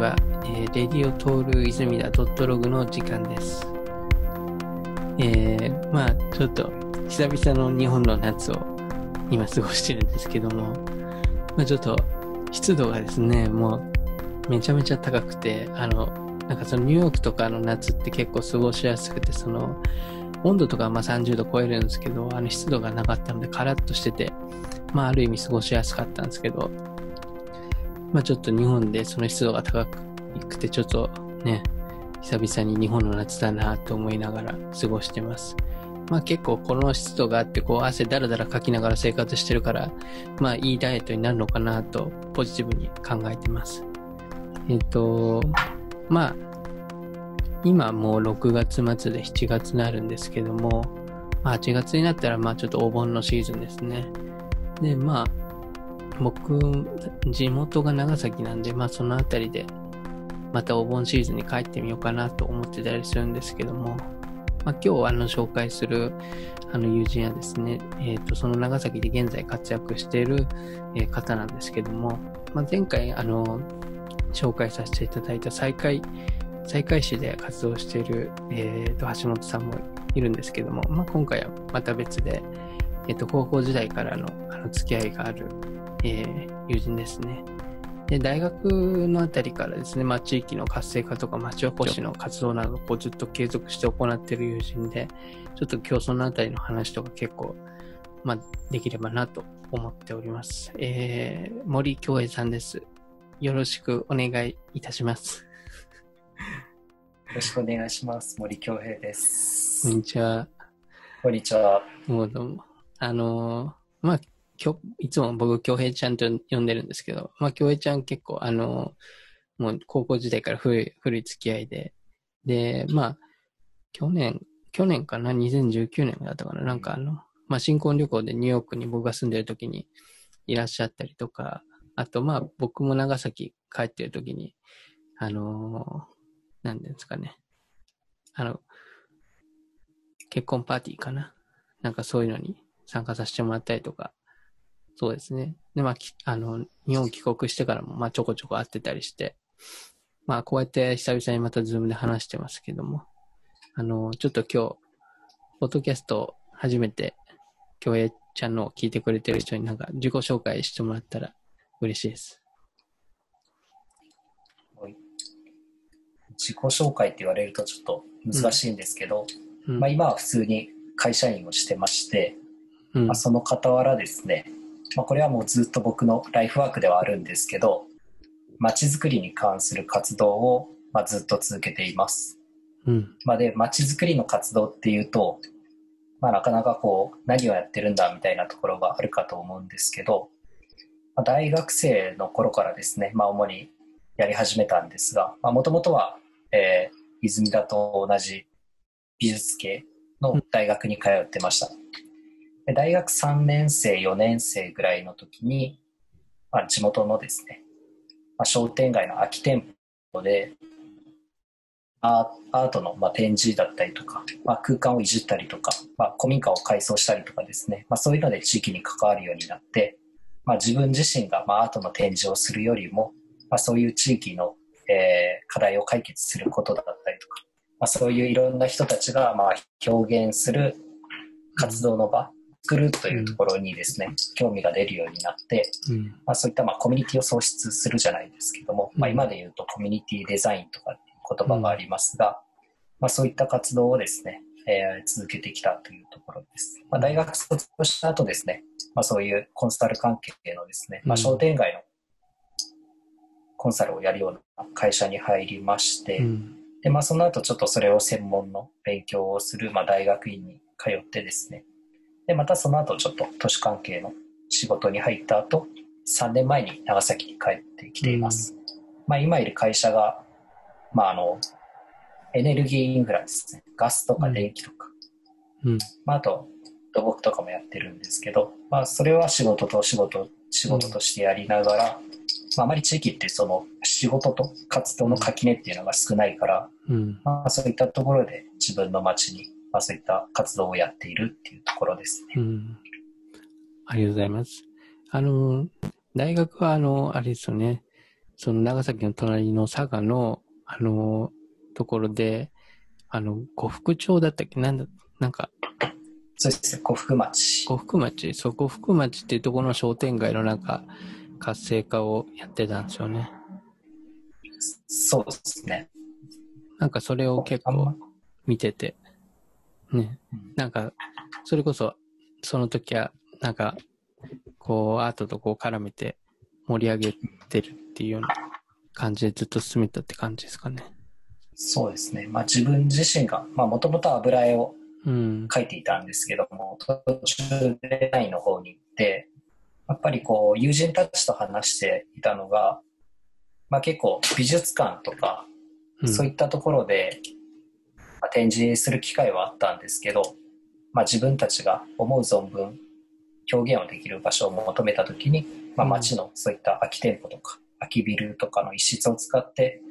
は、えー、レディオトール泉田ドットログの時間です。えー、まあ、ちょっと、久々の日本の夏を今過ごしてるんですけども、まあちょっと、湿度がですね、もう、めちゃめちゃ高くて、あの、なんかそのニューヨークとかの夏って結構過ごしやすくて、その、温度とかはまあ30度超えるんですけど、あの湿度がなかったのでカラッとしてて、まあある意味過ごしやすかったんですけど、まあちょっと日本でその湿度が高くて、ちょっとね、久々に日本の夏だなと思いながら過ごしてます。まあ結構この湿度があってこう汗だらだらかきながら生活してるからまあいいダイエットになるのかなとポジティブに考えてます。えっ、とまあ今もう6月末で7月になるんですけども、まあ、8月になったらまあちょっとお盆のシーズンですね。でまあ僕地元が長崎なんでまあその辺りでまたお盆シーズンに帰ってみようかなと思ってたりするんですけども、まあ、今日あの紹介するあの友人はですね、えー、とその長崎で現在活躍している、え方なんですけども、まあ、前回あの紹介させていただいた再開再開市で活動している、えー、と橋本さんもいるんですけども、まあ、今回はまた別で、えー、と高校時代からのあの付き合いがある、えー、友人ですね。で、大学のあたりからですね、まあ、地域の活性化とか町おこしの活動などをこうずっと継続して行っている友人で、ちょっと今日そのあたりの話とか結構、まあ、できればなと思っております。えー、森京平さんです。よろしくお願いいたします。よろしくお願いします。森京平です。こんにちは。こんにちは。もうどうも。あのー、まあ、きょいつも僕、京平ちゃんと呼んでるんですけど、まあ、京平ちゃん結構、あの、もう高校時代から古い、古い付き合いで、で、まあ、去年、去年かな、2019年だったかな、なんかあの、まあ、新婚旅行でニューヨークに僕が住んでる時にいらっしゃったりとか、あと、まあ、僕も長崎帰ってる時に、あのー、なんですかね、あの、結婚パーティーかな？なんかそういうのに参加させてもらったりとか。そうですね。で、まあ、あの、日本帰国してからも、まあ、ちょこちょこ会ってたりして、まあ、こうやって久々にまたズームで話してますけども、あの、ちょっと今日、ポッドキャスト初めて、京平ちゃんのを聞いてくれてる人になんか自己紹介してもらったら嬉しいです。自己紹介って言われるとちょっと難しいんですけど、うんうん、まあ、今は普通に会社員をしてまして、うん、まあ、その傍らですね、まあ、これはもうずっと僕のライフワークではあるんですけど、まちづくりに関する活動を、まあ、ずっと続けています。うん。まあ、で、まちづくりの活動っていうと、まあ、なかなかこう、何をやってるんだみたいなところがあるかと思うんですけど、まあ、大学生の頃からですね、まあ、主にやり始めたんですが、もともとは、えー、泉田と同じ美術系の大学に通ってました。で大学3年生、4年生ぐらいの時に、まあ、地元のですね、まあ、商店街の空き店舗で、アートのま展示だったりとか、まあ、空間をいじったりとか、まあ、古民家を改装したりとかですね、まあ、そういうので地域に関わるようになって、まあ、自分自身がまアートの展示をするよりも、まあ、そういう地域の、え、課題を解決することだったりとか、まあ、そういういろんな人たちがまあ表現する活動の場作るというところにですね、うん、興味が出るようになって、うん、まあ、そういったまあコミュニティを創出するじゃないですけども、まあ、今で言うとコミュニティデザインとかっていう言葉がありますが、まあ、そういった活動をですね、えー、続けてきたというところです。まあ、大学卒業した後ですね、まあ、そういうコンサル関係のですね、まあ、商店街のコンサルをやるような会社に入りまして、うん、で、まあ、その後ちょっとそれを専門の勉強をする、まあ、大学院に通ってですね、で、またその後ちょっと都市関係の仕事に入った後、3年前に長崎に帰ってきています。うん、まあ今いる会社が、まああの、エネルギーインフラですね。ガスとか電気とか。うん。まああと、土木とかもやってるんですけど、まあそれは仕事と仕事、仕事としてやりながら、うん、まああまり地域ってその仕事と活動の垣根っていうのが少ないから、うん、まあそういったところで自分の街にまあ、そういった活動をやっているっていうところですね。うん。ありがとうございます。あの、大学は、あの、あれですよね、その長崎の隣の佐賀の、あの、ところで、あの、呉服町だったっけ？なんだ、なんか。そうですね、呉服町。呉服町、そう、呉服町っていうところの商店街のなんか、活性化をやってたんですよね。そうですね。なんかそれを結構見てて、ね、なんか、それこそ、その時は、なんか、こう、アートとこう絡めて盛り上げてるっていうような感じでずっと進めたって感じですかね。そうですね。まあ自分自身が、まあもともと油絵を描いていたんですけども、うん、途中でラインの方に行って、やっぱりこう友人たちと話していたのが、まあ結構美術館とか、そういったところで、まあ、展示する機会はあったんですけど、まあ自分たちが思う存分表現をできる場所を求めた時に、まあ、街のそういった空き店舗とか空きビルとかの一室を使って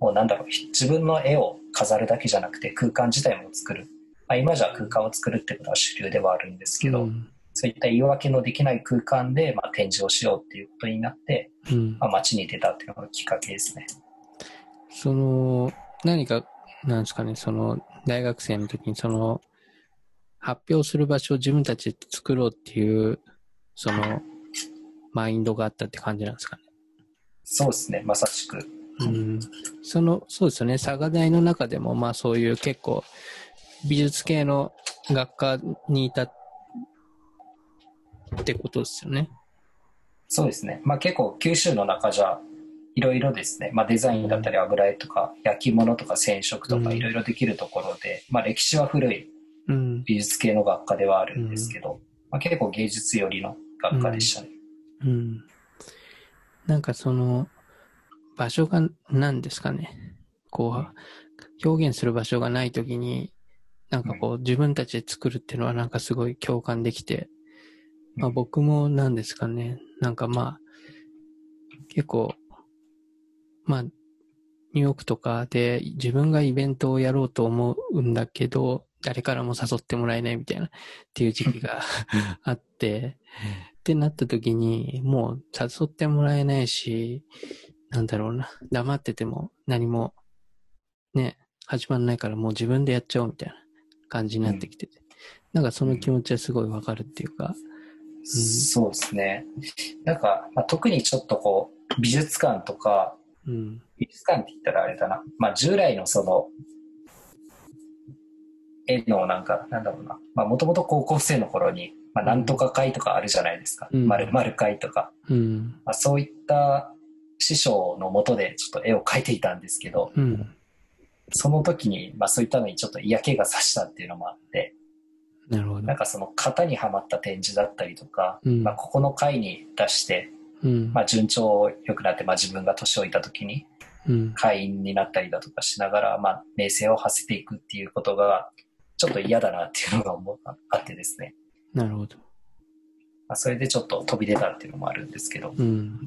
もうなんだろう自分の絵を飾るだけじゃなくて空間自体も作る、まあ、今じゃ空間を作るってことは主流ではあるんですけど、うん、そういった言い訳のできない空間でまあ展示をしようっていうことになって、うん、まあ、街に出たっていうのがきっかけですね。その何かなんですかねその大学生の時にその発表する場所を自分たちで作ろうっていう、その、マインドがあったって感じなんですかね。そうですね、まさしく。うん。その、そうですよね、佐賀大の中でも、まあそういう結構、美術系の学科にいたってことですよね。そうですね。まあ結構九州の中じゃいろいろですね、まあ、デザインだったり油絵とか焼き物とか染色とかいろいろできるところで、うん、まあ歴史は古い美術系の学科ではあるんですけど、うん、まあ、結構芸術寄りの学科でしたね。うん。うん、なんかその、場所が何ですかね。こう、表現する場所がないときに、なんかこう、自分たちで作るっていうのはなんかすごい共感できて、まあ僕も何ですかね。なんかまあ、結構、まあ、ニューヨークとかで自分がイベントをやろうと思うんだけど、誰からも誘ってもらえないみたいなっていう時期があって、ってなった時に、もう誘ってもらえないし、なんだろうな、黙ってても何もね、始まんないからもう自分でやっちゃおうみたいな感じになってきてて、うん、なんかその気持ちはすごいわかるっていうか、うん、そうですね。なんか、まあ、特にちょっとこう、美術館とか、うん、美術館って言ったらあれだな、まあ、従来のその絵のなんか、なんだろうな、まあもともと高校生の頃に、まあなんとか会とかあるじゃないですか。まるまる会とか。うん、まあ、そういった師匠のもとでちょっと絵を描いていたんですけど、うん、その時に、まあそういったのにちょっと嫌気がさしたっていうのもあって、なるほど。なんかその型にはまった展示だったりとか、うん、まあここの会に出して、うん、まあ順調良くなって、まあ自分が年老いた時に、会員になったりだとかしながら、まあ名声を馳せていくっていうことが、ちょっと嫌だなっていうのが思あってですね。なるほど。まあ、それでちょっと飛び出たっていうのもあるんですけど。うん。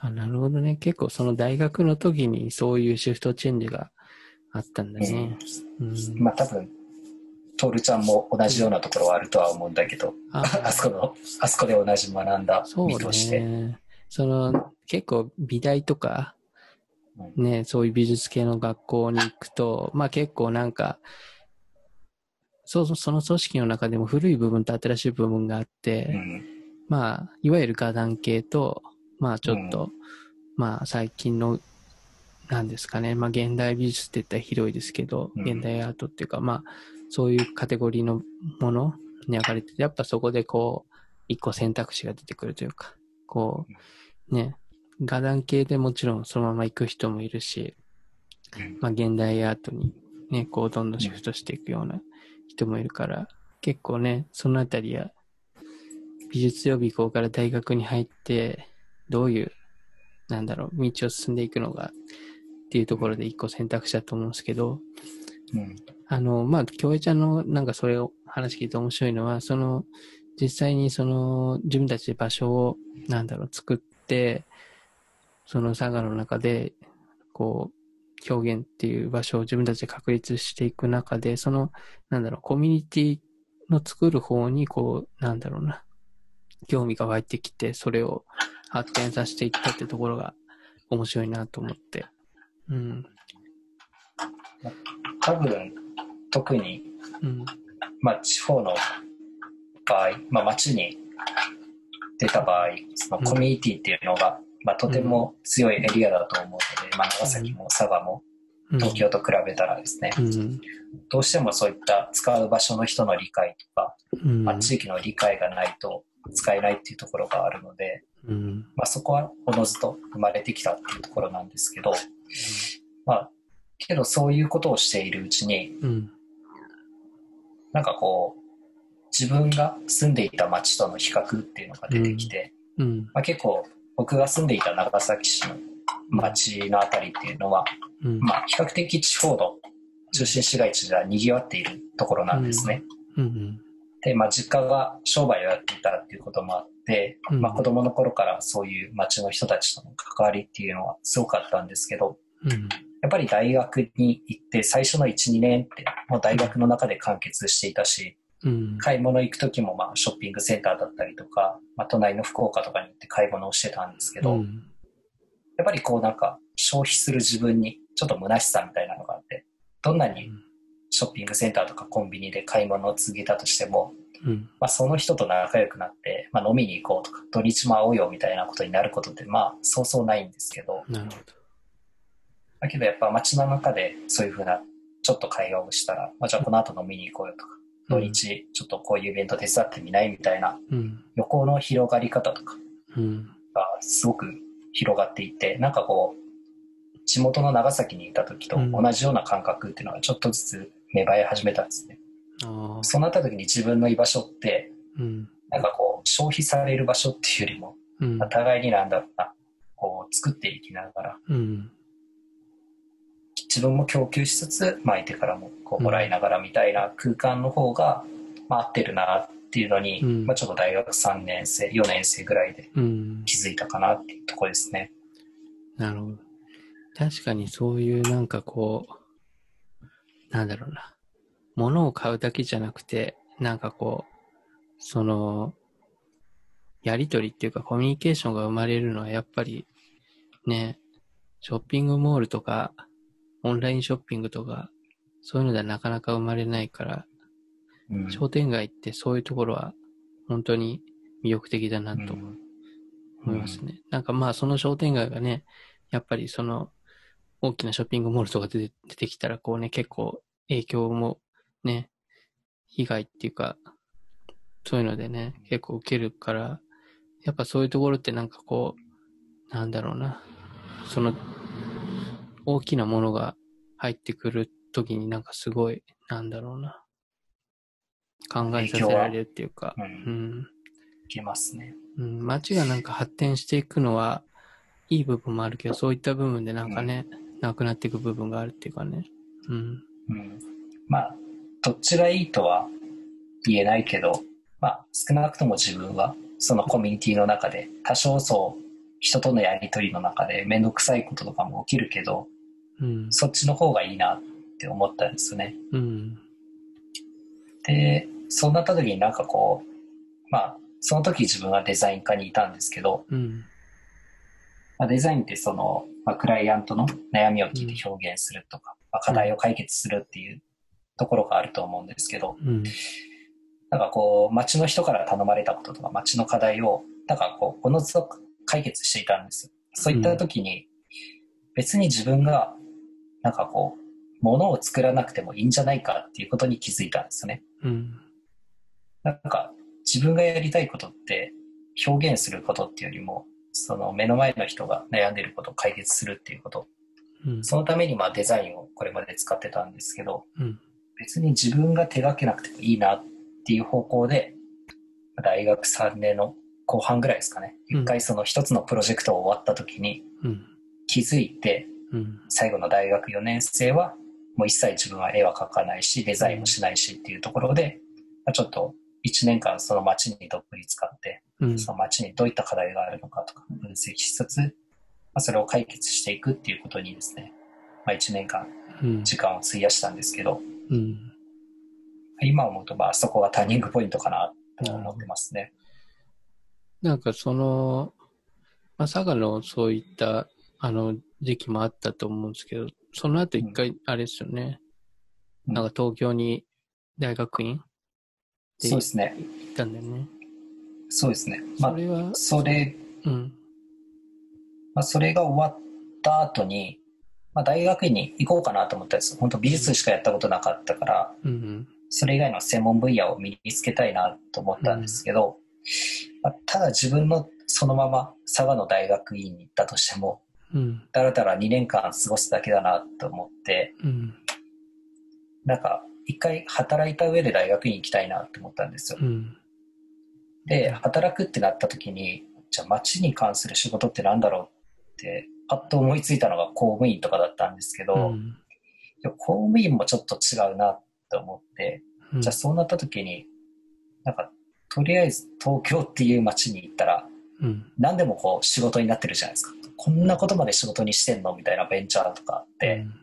あなるほどね。結構その大学の時にそういうシフトチェンジがあったんだね。うん。まあ多分、トールちゃんも同じようなところはあるとは思うんだけど、あ あそこの、あそこで同じ学んだ身として。ね。その、結構美大とか、ね、そういう美術系の学校に行くと、まあ結構なんか、そうその組織の中でも古い部分と新しい部分があって、うん、まあ、いわゆる画壇系と、まあちょっと、うん、まあ最近の、なんですかね、まあ現代美術って言ったら広いですけど、うん、現代アートっていうか、まあそういうカテゴリーのものに分かれてて、やっぱそこでこう、一個選択肢が出てくるというか、こう、ね、画壇系でもちろんそのまま行く人もいるし、まあ現代アートにね、こうどんどんシフトしていくような人もいるから、結構ね、そのあたりは、美術予備校から大学に入って、どういう、なんだろう、道を進んでいくのが、っていうところで一個選択肢だと思うんですけど、うん、あの、まあ、京平ちゃんのなんかそれを話聞いて面白いのは、その、実際にその、自分たちで場所を、なんだろう、作って、その佐賀の中で、こう、表現っていう場所を自分たちで確立していく中で、その、なんだろう、コミュニティの作る方に、こう、なんだろうな、興味が湧いてきて、それを発展させていったってところが面白いなと思って。うん。多分、特に、うん、まあ、地方の場合、まあ、町に出た場合、そのコミュニティっていうのが、うん、まあ、とても強いエリアだと思うので、まあ、長崎も佐賀も東京と比べたらですね、うん、どうしてもそういった使う場所の人の理解とか、まあ、地域の理解がないと使えないっていうところがあるので、まあ、そこはおのずと生まれてきたっていうところなんですけど、まあ、けどそういうことをしているうちに、うん、なんかこう、自分が住んでいた町との比較っていうのが出てきて、うん。うん、まあ、結構僕が住んでいた長崎市の町のあたりっていうのは、まあ、比較的地方の中心市街地では賑わっているところなんですね。で、まあ、実家が商売をやっていたらっていうこともあって、まあ、子供の頃からそういう町の人たちとの関わりっていうのはすごかったんですけど、やっぱり大学に行って最初の1、2年ってもう大学の中で完結していたし、うん、買い物行く時もまあショッピングセンターだったりとか、まあ、隣の福岡とかに行って買い物をしてたんですけど、うん、やっぱりこうなんか消費する自分にちょっと虚しさみたいなのがあって、どんなにショッピングセンターとかコンビニで買い物を続けたとしても、うん、まあ、その人と仲良くなって、まあ、飲みに行こうとか土日も会おうよみたいなことになることってまあそうそうないんですけどなるほどだけどやっぱ街の中でそういうふうなちょっと会話をしたら、まあ、じゃあこの後飲みに行こうよとか、土日ちょっとこういうイベント手伝ってみないみたいな、横の広がり方とかがすごく広がっていて、なんかこう、地元の長崎にいた時と同じような感覚っていうのがちょっとずつ芽生え始めたんですね。うん、そうなった時に自分の居場所って、うん、なんかこう消費される場所っていうよりも、うん、互いになんだろうな、こう作っていきながら、うん、自分も供給しつつ、まあ、相手からもこうもらいながらみたいな空間の方が、まあ、合ってるなっていうのに、うん、まあ、ちょっと大学3年生4年生ぐらいで気づいたかなっていうところですね。なるほど。確かにそういうなんかこう、なんだろうな。物を買うだけじゃなくて、なんかこう、その、やりとりっていうかコミュニケーションが生まれるのはやっぱりね、ショッピングモールとかオンラインショッピングとか、そういうのではなかなか生まれないから、うん、商店街ってそういうところは本当に魅力的だなと思いますね。うん、なんかまあその商店街がね、やっぱりその大きなショッピングモールとか出て出てきたらこうね、結構影響もね、被害っていうか、そういうのでね、結構受けるから、やっぱそういうところってなんかこう、なんだろうな、その大きなものが入ってくるときになんかすごい、なんだろうな。考えさせられるっていうか。うん。うん、いけますね。うん。街がなんか発展していくのは、いい部分もあるけど、そういった部分でなんかね、うん、なくなっていく部分があるっていうかね。うん。うん。まあ、どっちがいいとは言えないけど、まあ、少なくとも自分は、そのコミュニティの中で、多少そう、人とのやりとりの中で、めんどくさいこととかも起きるけど、うん、そっちの方がいいなって思ったんですよね。うん、で、そうなった時になんかこう、まあ、その時自分はデザイン科にいたんですけど、うん、まあ、デザインってその、まあ、クライアントの悩みを聞いて表現するとか、まあ、課題を解決するっていうところがあると思うんですけど、なんかこう、街の人から頼まれたこととか、街の課題を、なんかこう、おのずと解決していたんですよ。そういった時に、別に自分がなんかこう、ものを作らなくてもいいんじゃないかっていうことに気づいたんですね。うん、なんか自分がやりたいことって表現することっていうよりも、その目の前の人が悩んでることを解決するっていうこと。うん、そのためにまあデザインをこれまで使ってたんですけど、うん、別に自分が手がけなくてもいいなっていう方向で、大学3年の後半ぐらいですかね。一回その一つのプロジェクト終わった時に気づいて、最後の大学4年生はもう一切自分は絵は描かないしデザインもしないしっていうところで、まあ、ちょっと1年間その街にどっぷり使って、うん、その街にどういった課題があるのかとか分析しつつ、まあ、それを解決していくっていうことにですね、まあ、1年間時間を費やしたんですけど、うん、今思うとまあそこがターニングポイントかなと思ってますね。なんかその、まあ、佐賀のそういったあの時期もあったと思うんですけど、その後一回、あれですよね、うん、なんか東京に大学院そうですね。行ったんだよね。そうですね。まあ、それは、それ、うん。まあ、それが終わった後に、まあ、大学院に行こうかなと思ったんです本当美術しかやったことなかったから、うん、それ以外の専門分野を身につけたいなと思ったんですけど、まあ、ただ自分のそのまま佐賀の大学院に行ったとしても、うん、だらだら2年間過ごすだけだなと思って、うん、なんか一回働いた上で大学院行きたいなと思ったんですよ。うん、で、働くってなった時に、じゃあ町に関する仕事ってなんだろうってパッと思いついたのが公務員とかだったんですけど、うん、公務員もちょっと違うなって思って、うん、じゃあそうなった時に、なんか、とりあえず東京っていう街に行ったら、うん、何でもこう仕事になってるじゃないですか。こんなことまで仕事にしてんの？みたいなベンチャーとかあって、うん、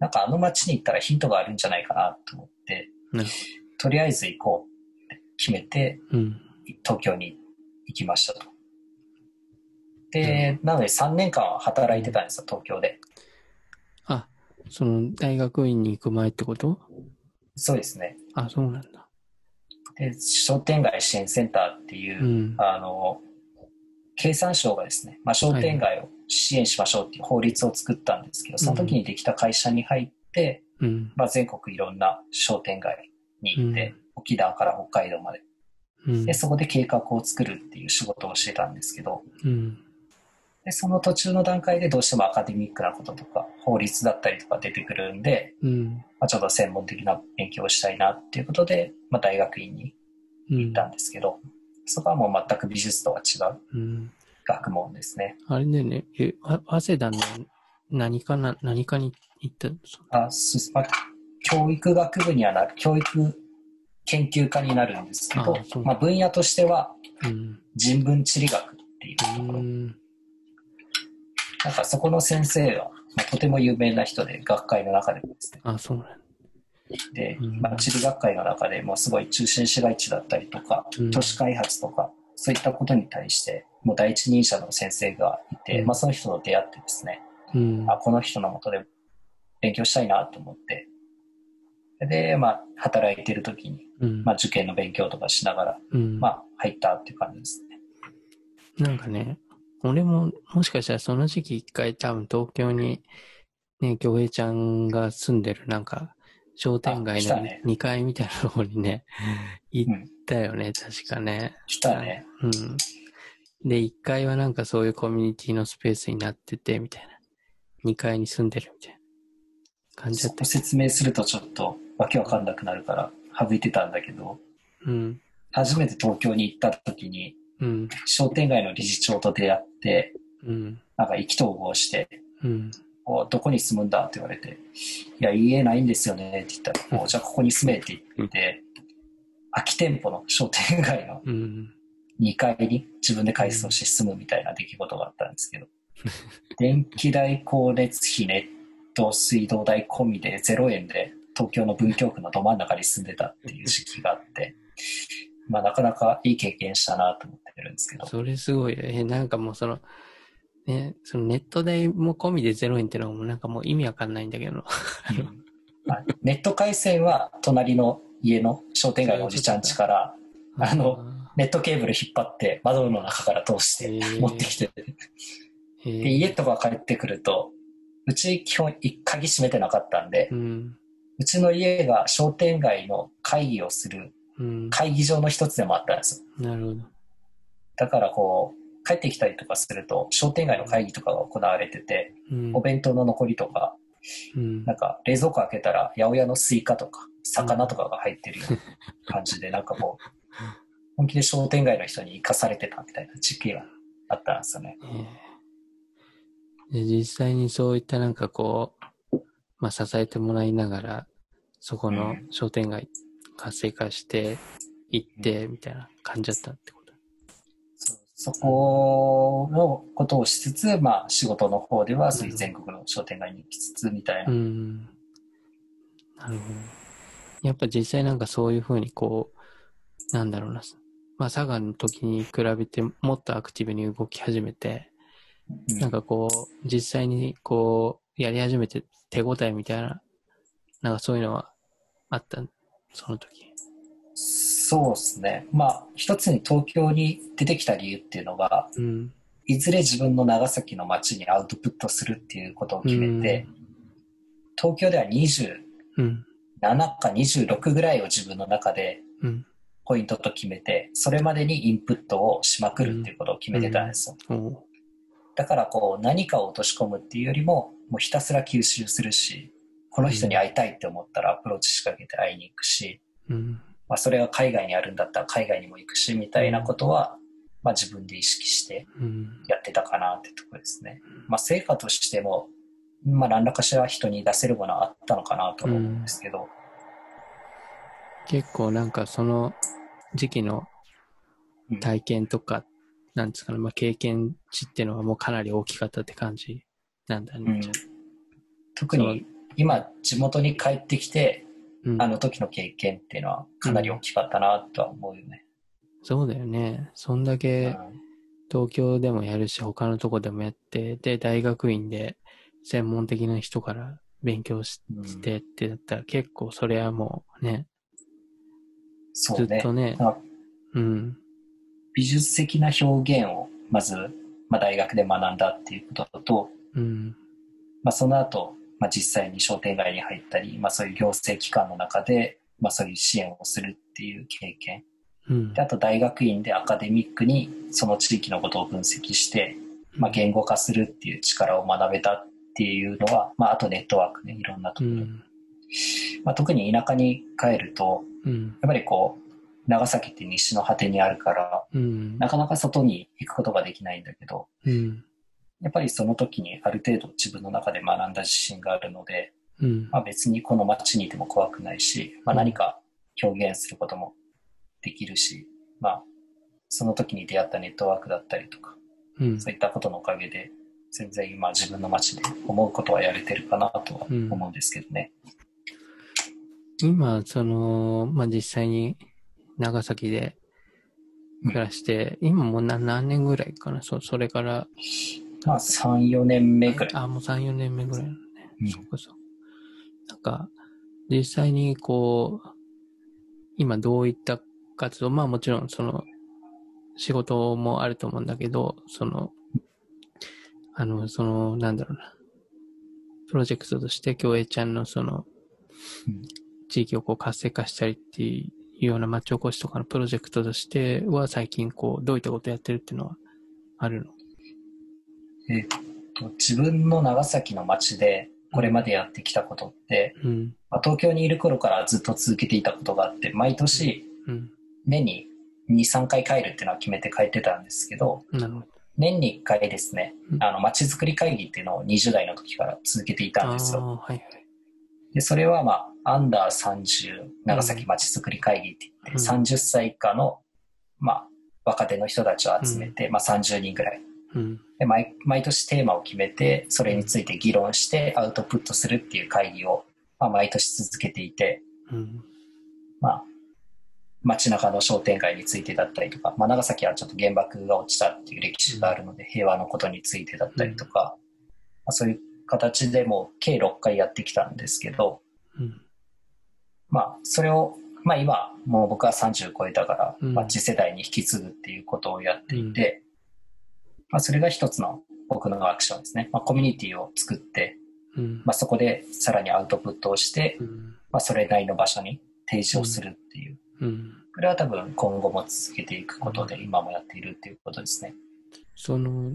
なんかあの街に行ったらヒントがあるんじゃないかなと思って、とりあえず行こうって決めて、東京に行きましたと。で、なので3年間は働いてたんですよ、東京で。あ、その大学院に行く前ってこと？そうですね。あ、そうなんだ。で、商店街支援センターっていう、うん、あの、経産省がですね、まあ、商店街を支援しましょうっていう法律を作ったんですけど、その時にできた会社に入って、うん、まあ、全国いろんな商店街に行って、うん、沖縄から北海道まで、で、そこで計画を作るっていう仕事をしてたんですけど、で、その途中の段階でどうしてもアカデミックなこととか、法律だったりとか出てくるんで、うん、まあ、ちょっと専門的な勉強をしたいなっていうことで、まあ、大学院に行ったんですけど、うん、そこはもう全く美術とは違う学問ですね。あれね、ね。え、早稲田の何かな、何かに行ったあ、す、まあ、教育学部にはなる、教育研究家になるんですけど、まあ、分野としては、人文地理学っていうところ。なんかそこの先生は、まあ、とても有名な人で、学会の中でもですね。あ、そうなんで、まあ、地理学会の中でもすごい中心市街地だったりとか、うん、都市開発とか、そういったことに対して、もう第一人者の先生がいて、うん、まあ、その人と出会ってですね、うん、あこの人のもとで勉強したいなと思って、で、まあ、働いてる時に、まあ、受験の勉強とかしながら、まあ、入ったっていう感じですね。なんかね、俺も、もしかしたらその時期一回多分東京に、ね、京平ちゃんが住んでるなんか、商店街の2階みたいなところにね、行ったよね、確かね。来たね。うん。で、1階はなんかそういうコミュニティのスペースになってて、みたいな。2階に住んでるみたいな感じだった。説明するとちょっとわけわかんなくなるから省いてたんだけど、うん。初めて東京に行った時に、うん、商店街の理事長と出会って、うん、なんか意気投合して、うん、どこに住むんだって言われて、いや、家ないんですよねって言ったら、うん、じゃあここに住めって言って、空き店舗の商店街の2階に自分で改装して住むみたいな出来事があったんですけど、電気代、光熱費、ネット、水道代込みで0円で東京の文京区のど真ん中に住んでたっていう時期があって、まあ、なかなかいい経験したなと思ってるんですけど。それすごい。え、なんかもうその、ね、そのネット代も込みで0円っていうのもなんかもう意味わかんないんだけど。ネット回線は隣の家の商店街のおじちゃん家から、あの、ネットケーブル引っ張って窓の中から通して持ってきて、で家とか帰ってくると、うち基本鍵閉めてなかったんで、うん、うちの家が商店街の会議をする会議場の一つでもあったんですよ。なるほど。だからこう、帰ってきたりとかすると、商店街の会議とかが行われてて、うん、お弁当の残りとか、うん、なんか冷蔵庫開けたら八百屋のスイカとか魚とかが入ってるような感じで、なんかこう、本気で商店街の人に生かされてたみたいな時期があったんですよね。で実際にそういったなんかこう、まあ、支えてもらいながら、そこの商店街活性化していって、みたいな感じだったってこと？そこのことをしつつ、まあ、仕事の方では、そういう全国の商店街に行きつつ、みたいな、うん。なるほど。やっぱ実際なんかそういうふうにこう、なんだろうな。まあ、佐賀の時に比べてもっとアクティブに動き始めて、なんかこう、実際にこう、やり始めて手応えみたいな、なんかそういうのはあったその時。そうですね。まあ、一つに東京に出てきた理由っていうのが、うん、いずれ自分の長崎の街にアウトプットするっていうことを決めて、うん、東京では27か26ぐらいを自分の中でポイントと決めて、それまでにインプットをしまくるっていうことを決めてたんですよ。うん。だからこう何かを落とし込むっていうよりも、もうひたすら吸収するし、この人に会いたいって思ったらアプローチ仕掛けて会いに行くし、うん、まあ、それが海外にあるんだったら海外にも行くし、みたいなことは、まあ、自分で意識してやってたかなってとこですね。まあ、成果としても、まあ、何らかしら人に出せるものはあったのかなと思うんですけど、うん、結構なんかその時期の体験とかなんですかね、まあ、経験値っていうのはもうかなり大きかったって感じなんだね。うん、特に今、地元に帰ってきて、うん、あの時の経験っていうのはかなり大きかったなとは思うよね。そうだよね。そんだけ東京でもやるし、他のとこでもやって、で、大学院で専門的な人から勉強してってだったら、結構それはもうね、そうねずっとね、うん。美術的な表現をまず、まあ、大学で学んだっていうことと、うん、まあ、その後、まあ、実際に商店街に入ったり、まあ、そういう行政機関の中で、まあ、そういう支援をするっていう経験、うん、であと大学院でアカデミックにその地域のことを分析して、まあ、言語化するっていう力を学べたっていうのは、まあ、あとネットワークねいろんなところ、うん、まあ、特に田舎に帰ると、やっぱりこう長崎って西の果てにあるから、うん、なかなか外に行くことができないんだけど、うん、やっぱりその時にある程度自分の中で学んだ自信があるので、うん、まあ、別にこの街にいても怖くないし、まあ、何か表現することもできるし、まあ、その時に出会ったネットワークだったりとか、そういったことのおかげで全然今自分の街で思うことはやれてるかなとは思うんですけどね。今、その、まあ、実際に長崎で暮らして、うん、今もう何年ぐらいかな、そそれから。まあ、3、4年目ぐらい。あ、もう3、4年目ぐらいなのね。うん、そっかそなんか、実際にこう、今どういった活動、まあもちろんその、仕事もあると思うんだけど、その、あの、その、なんだろうな、プロジェクトとして、京平ちゃんのその、地域をこう活性化したりっていういうような町おこしとかのプロジェクトとしては最近こう、どういったことやってるっていうのはあるの？えっと、自分の長崎の町でこれまでやってきたことって、うん、まあ、東京にいる頃からずっと続けていたことがあって、毎年、年に2、3回帰るっていうのは決めて帰ってたんですけど、ど。年に1回ですね、あの、町づくり会議っていうのを20代の時から続けていたんですよ。はいはい、で、それはまあ、アンダー30長崎まちづくり会議って言って、うん、30歳以下の、まあ、若手の人たちを集めて、うん、まあ、30人ぐらい、うん、で毎毎年テーマを決めてそれについて議論してアウトプットするっていう会議を、まあ、毎年続けていて、まあ、街中の商店街についてだったりとか、まあ、長崎はちょっと原爆が落ちたっていう歴史があるので、平和のことについてだったりとか、まあ、そういう形でも計6回やってきたんですけど、まあ、それを、まあ今、もう僕は30超えたから、うん、まあ、次世代に引き継ぐっていうことをやっていて、うん、まあ、それが一つの僕のアクションですね。まあ、コミュニティを作って、うん、まあ、そこでさらにアウトプットをして、まあ、それなりの場所に提示をするっていう。これは多分今後も続けていくことで、今もやっているっていうことですね。その、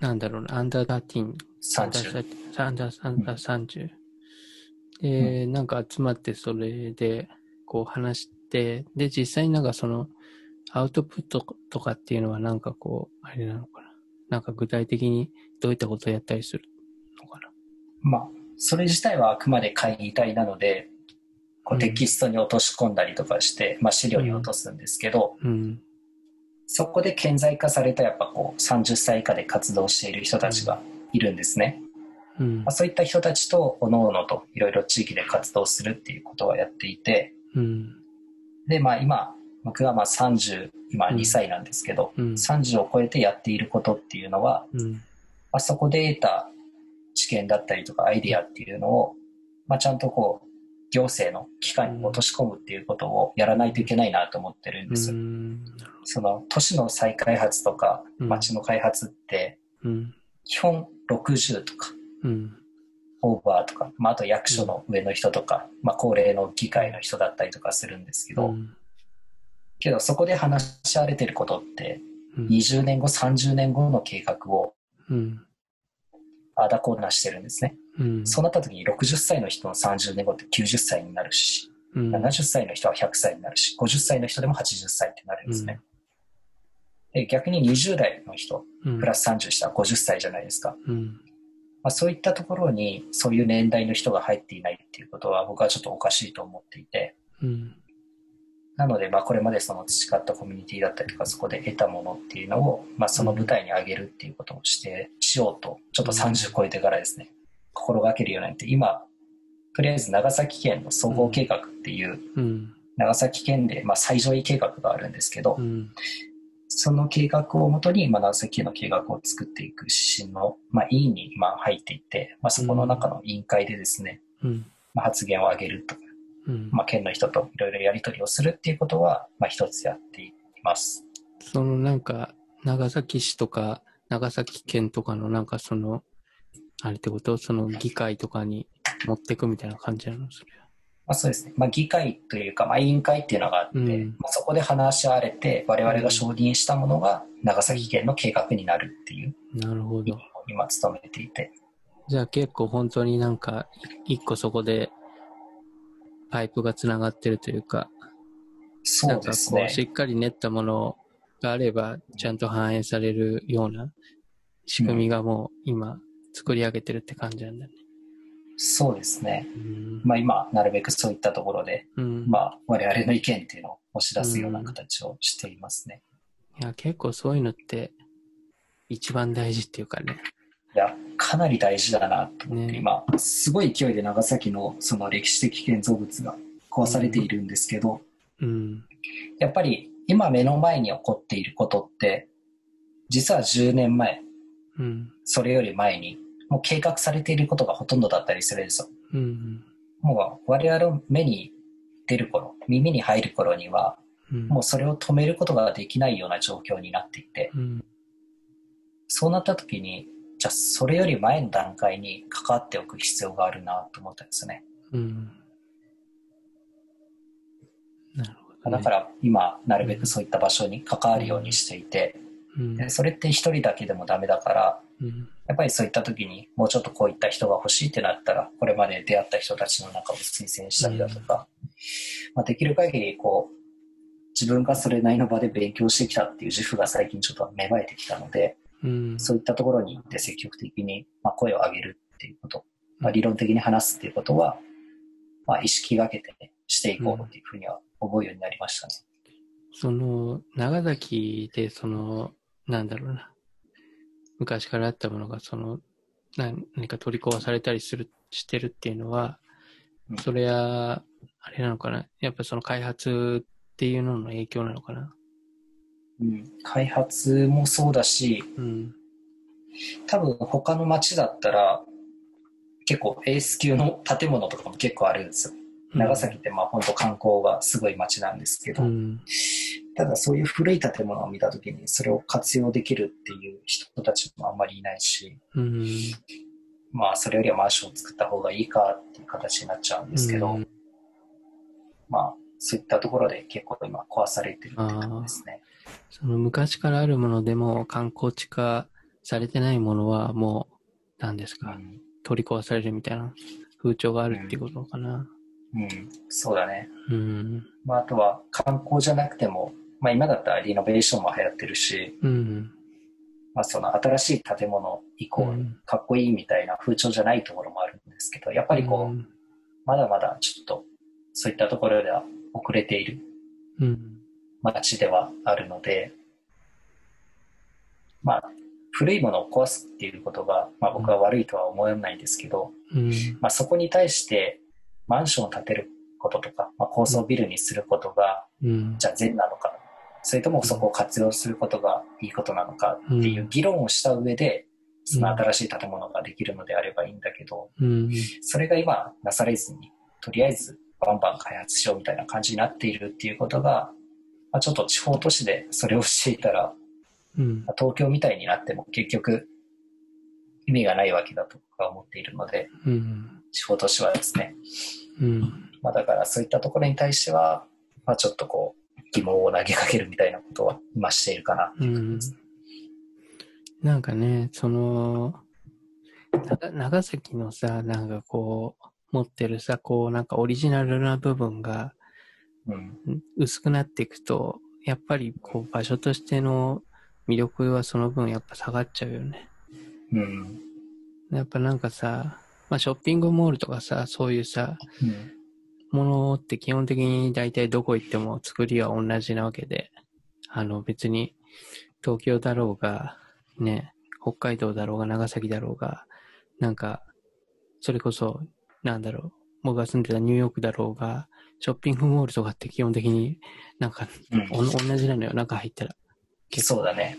なんだろうな、アンダー13。30。アンダー、アンダー30。で、なんか集まってそれで、こう話して、で、実際になんかその、アウトプットとかっていうのはなんかこう、あれなのかな。なんか具体的にどういったことをやったりするのかな？まあ、それ自体はあくまで会議体なので、こうテキストに落とし込んだりとかして、うん、まあ資料に落とすんですけど、うん、そこで顕在化されたやっぱこう30歳以下で活動している人たちがいるんですね。うん、まあ、そういった人たちとおのおのといろいろ地域で活動するっていうことはやっていて、うん、で、まあ今、僕はまあ30、今2歳なんですけど、うん、30を超えてやっていることっていうのは、あそこで得た知見だったりとかアイディアっていうのを、まあ、ちゃんとこう、行政の機関に落とし込むっていうことをやらないといけないなと思ってるんです。その都市の再開発とか街の開発って、基本60とか、オーバーとか、まあ、あと役所の上の人とか、まあ、高齢の議会の人だったりとかするんですけど、けどそこで話し合われてることって、20年後、30年後の計画を、あだこうなしてるんですね。うん、そうなった時に60歳の人の30年後って90歳になるし、うん、70歳の人は100歳になるし、50歳の人でも80歳ってなるんですね。うん、で逆に20代の人、プラス30したら50歳じゃないですか。まあ、そういったところにそういう年代の人が入っていないっていうことは僕はちょっとおかしいと思っていて、なので、まあ、これまでその培ったコミュニティだったりとかそこで得たものっていうのを、まあ、その舞台に上げるっていうことをしてしようとちょっと30超えてからですね、心がけるようになって今とりあえず長崎県の総合計画っていう、長崎県で、まあ、最上位計画があるんですけど、その計画をもとに、まあ、長崎県の計画を作っていく指針の、まあ、委員に今入っていて、まあ、そこの中の委員会でですね、まあ、発言を上げると。うん、まあ、県の人といろいろやり取りをするっていうことは、まあ、一つやっています。そのなんか、長崎市とか、長崎県とかのなんかその、あれってこと？その議会とかに持っていくみたいな感じなの？それは。まあ、そうですね。まあ、議会というか、まあ、委員会っていうのがあって、うん、まあ、そこで話し合われて、我々が承認したものが長崎県の計画になるっていう。なるほど。今勤めていて。じゃあ結構本当になんか、一個そこでパイプがつながってるというか、そうですね。しっかり練ったものがあれば、ちゃんと反映されるような仕組みがもう今作り上げてるって感じなんだね。そうですね。うん、まあ今、なるべくそういったところで、うん、まあ我々の意見っていうのを押し出すような形をしていますね。いや、結構そういうのって一番大事っていうかね。いや、かなり大事だなと思って、ね、今、すごい勢いで長崎のその歴史的建造物が壊されているんですけど、うん、やっぱり今目の前に起こっていることって、実は10年前、うん、それより前に、もう計画されていることがほとんどだったりするんですよ。うん、もう我々の目に出る頃、耳に入る頃には、もうそれを止めることができないような状況になっていて、そうなった時にじゃあそれより前の段階に関わっておく必要があるなと思ったんですね。うん。なるほど、ね、だから今、なるべくそういった場所に関わるようにしていて、うん、でそれって一人だけでもダメだから、うん、やっぱりそういった時にもうちょっとこういった人が欲しいってなったら、これまで出会った人たちの中を推薦したりだとか、うん、まあ、できる限りこう、自分がそれなりの場で勉強してきたっていう自負が最近ちょっと芽生えてきたので、うん、そういったところに行って積極的に、まあ、声を上げるっていうこと、まあ、理論的に話すっていうことは、まあ、意識がけて、ね、していこうっていうふうには思うようになりましたね。その、長崎で、その、なんだろうな、昔からあったものが、その、何か取り壊されたりする、してるっていうのは、それは、あれなのかな。やっぱその開発っていうのの影響なのかなうん、開発もそうだし、うん、多分他の町だったら結構エース級の建物とかも結構あるんですよ。長崎ってまあ本当観光がすごい町なんですけど、うん、ただそういう古い建物を見た時にそれを活用できるっていう人たちもあんまりいないし、うん、まあそれよりはマンションを作った方がいいかっていう形になっちゃうんですけど、うん、まあそういったところで結構今壊されてるって感じですね。その昔からあるものでも観光地化されてないものはもう、何ですか、うん、取り壊されるみたいな風潮があるっていうことかな。うん、うん、そうだね。うん。まあ、あとは観光じゃなくても、まあ今だったらリノベーションも流行ってるし、うん。まあその新しい建物イコールかっこいいみたいな風潮じゃないところもあるんですけど、やっぱりこう、うん、まだまだちょっとそういったところでは遅れている。うん。街ではあるので、まあ、古いものを壊すっていうことが、まあ、僕は悪いとは思わないですけど、うん、まあ、そこに対してマンションを建てることとか、まあ、高層ビルにすることが、うん、じゃあ善なのかそれともそこを活用することがいいことなのかっていう議論をした上で、その新しい建物ができるのであればいいんだけど、うん、それが今なされずに、とりあえずバンバン開発しようみたいな感じになっているっていうことが、まあ、ちょっと地方都市でそれをしていたら、うん、東京みたいになっても結局意味がないわけだとか思っているので、うん、地方都市はですね、うん。まあ、だからそういったところに対しては、まあ、ちょっとこう疑問を投げかけるみたいなことは今しているかなということです、うん、なんかねその長崎のさなんかこう持ってるさこうなんかオリジナルな部分が薄くなっていくと、やっぱりこう場所としての魅力はその分やっぱ下がっちゃうよね。うん。やっぱなんかさ、まあショッピングモールとかさ、そういうさ、うん、ものって基本的に大体どこ行っても作りは同じなわけで、あの別に東京だろうが、ね、北海道だろうが長崎だろうが、なんか、それこそ、なんだろう、僕が住んでたニューヨークだろうが、ショッピングモールとかって基本的になんか、うん、同じなのよ、中入ったら。そうだね。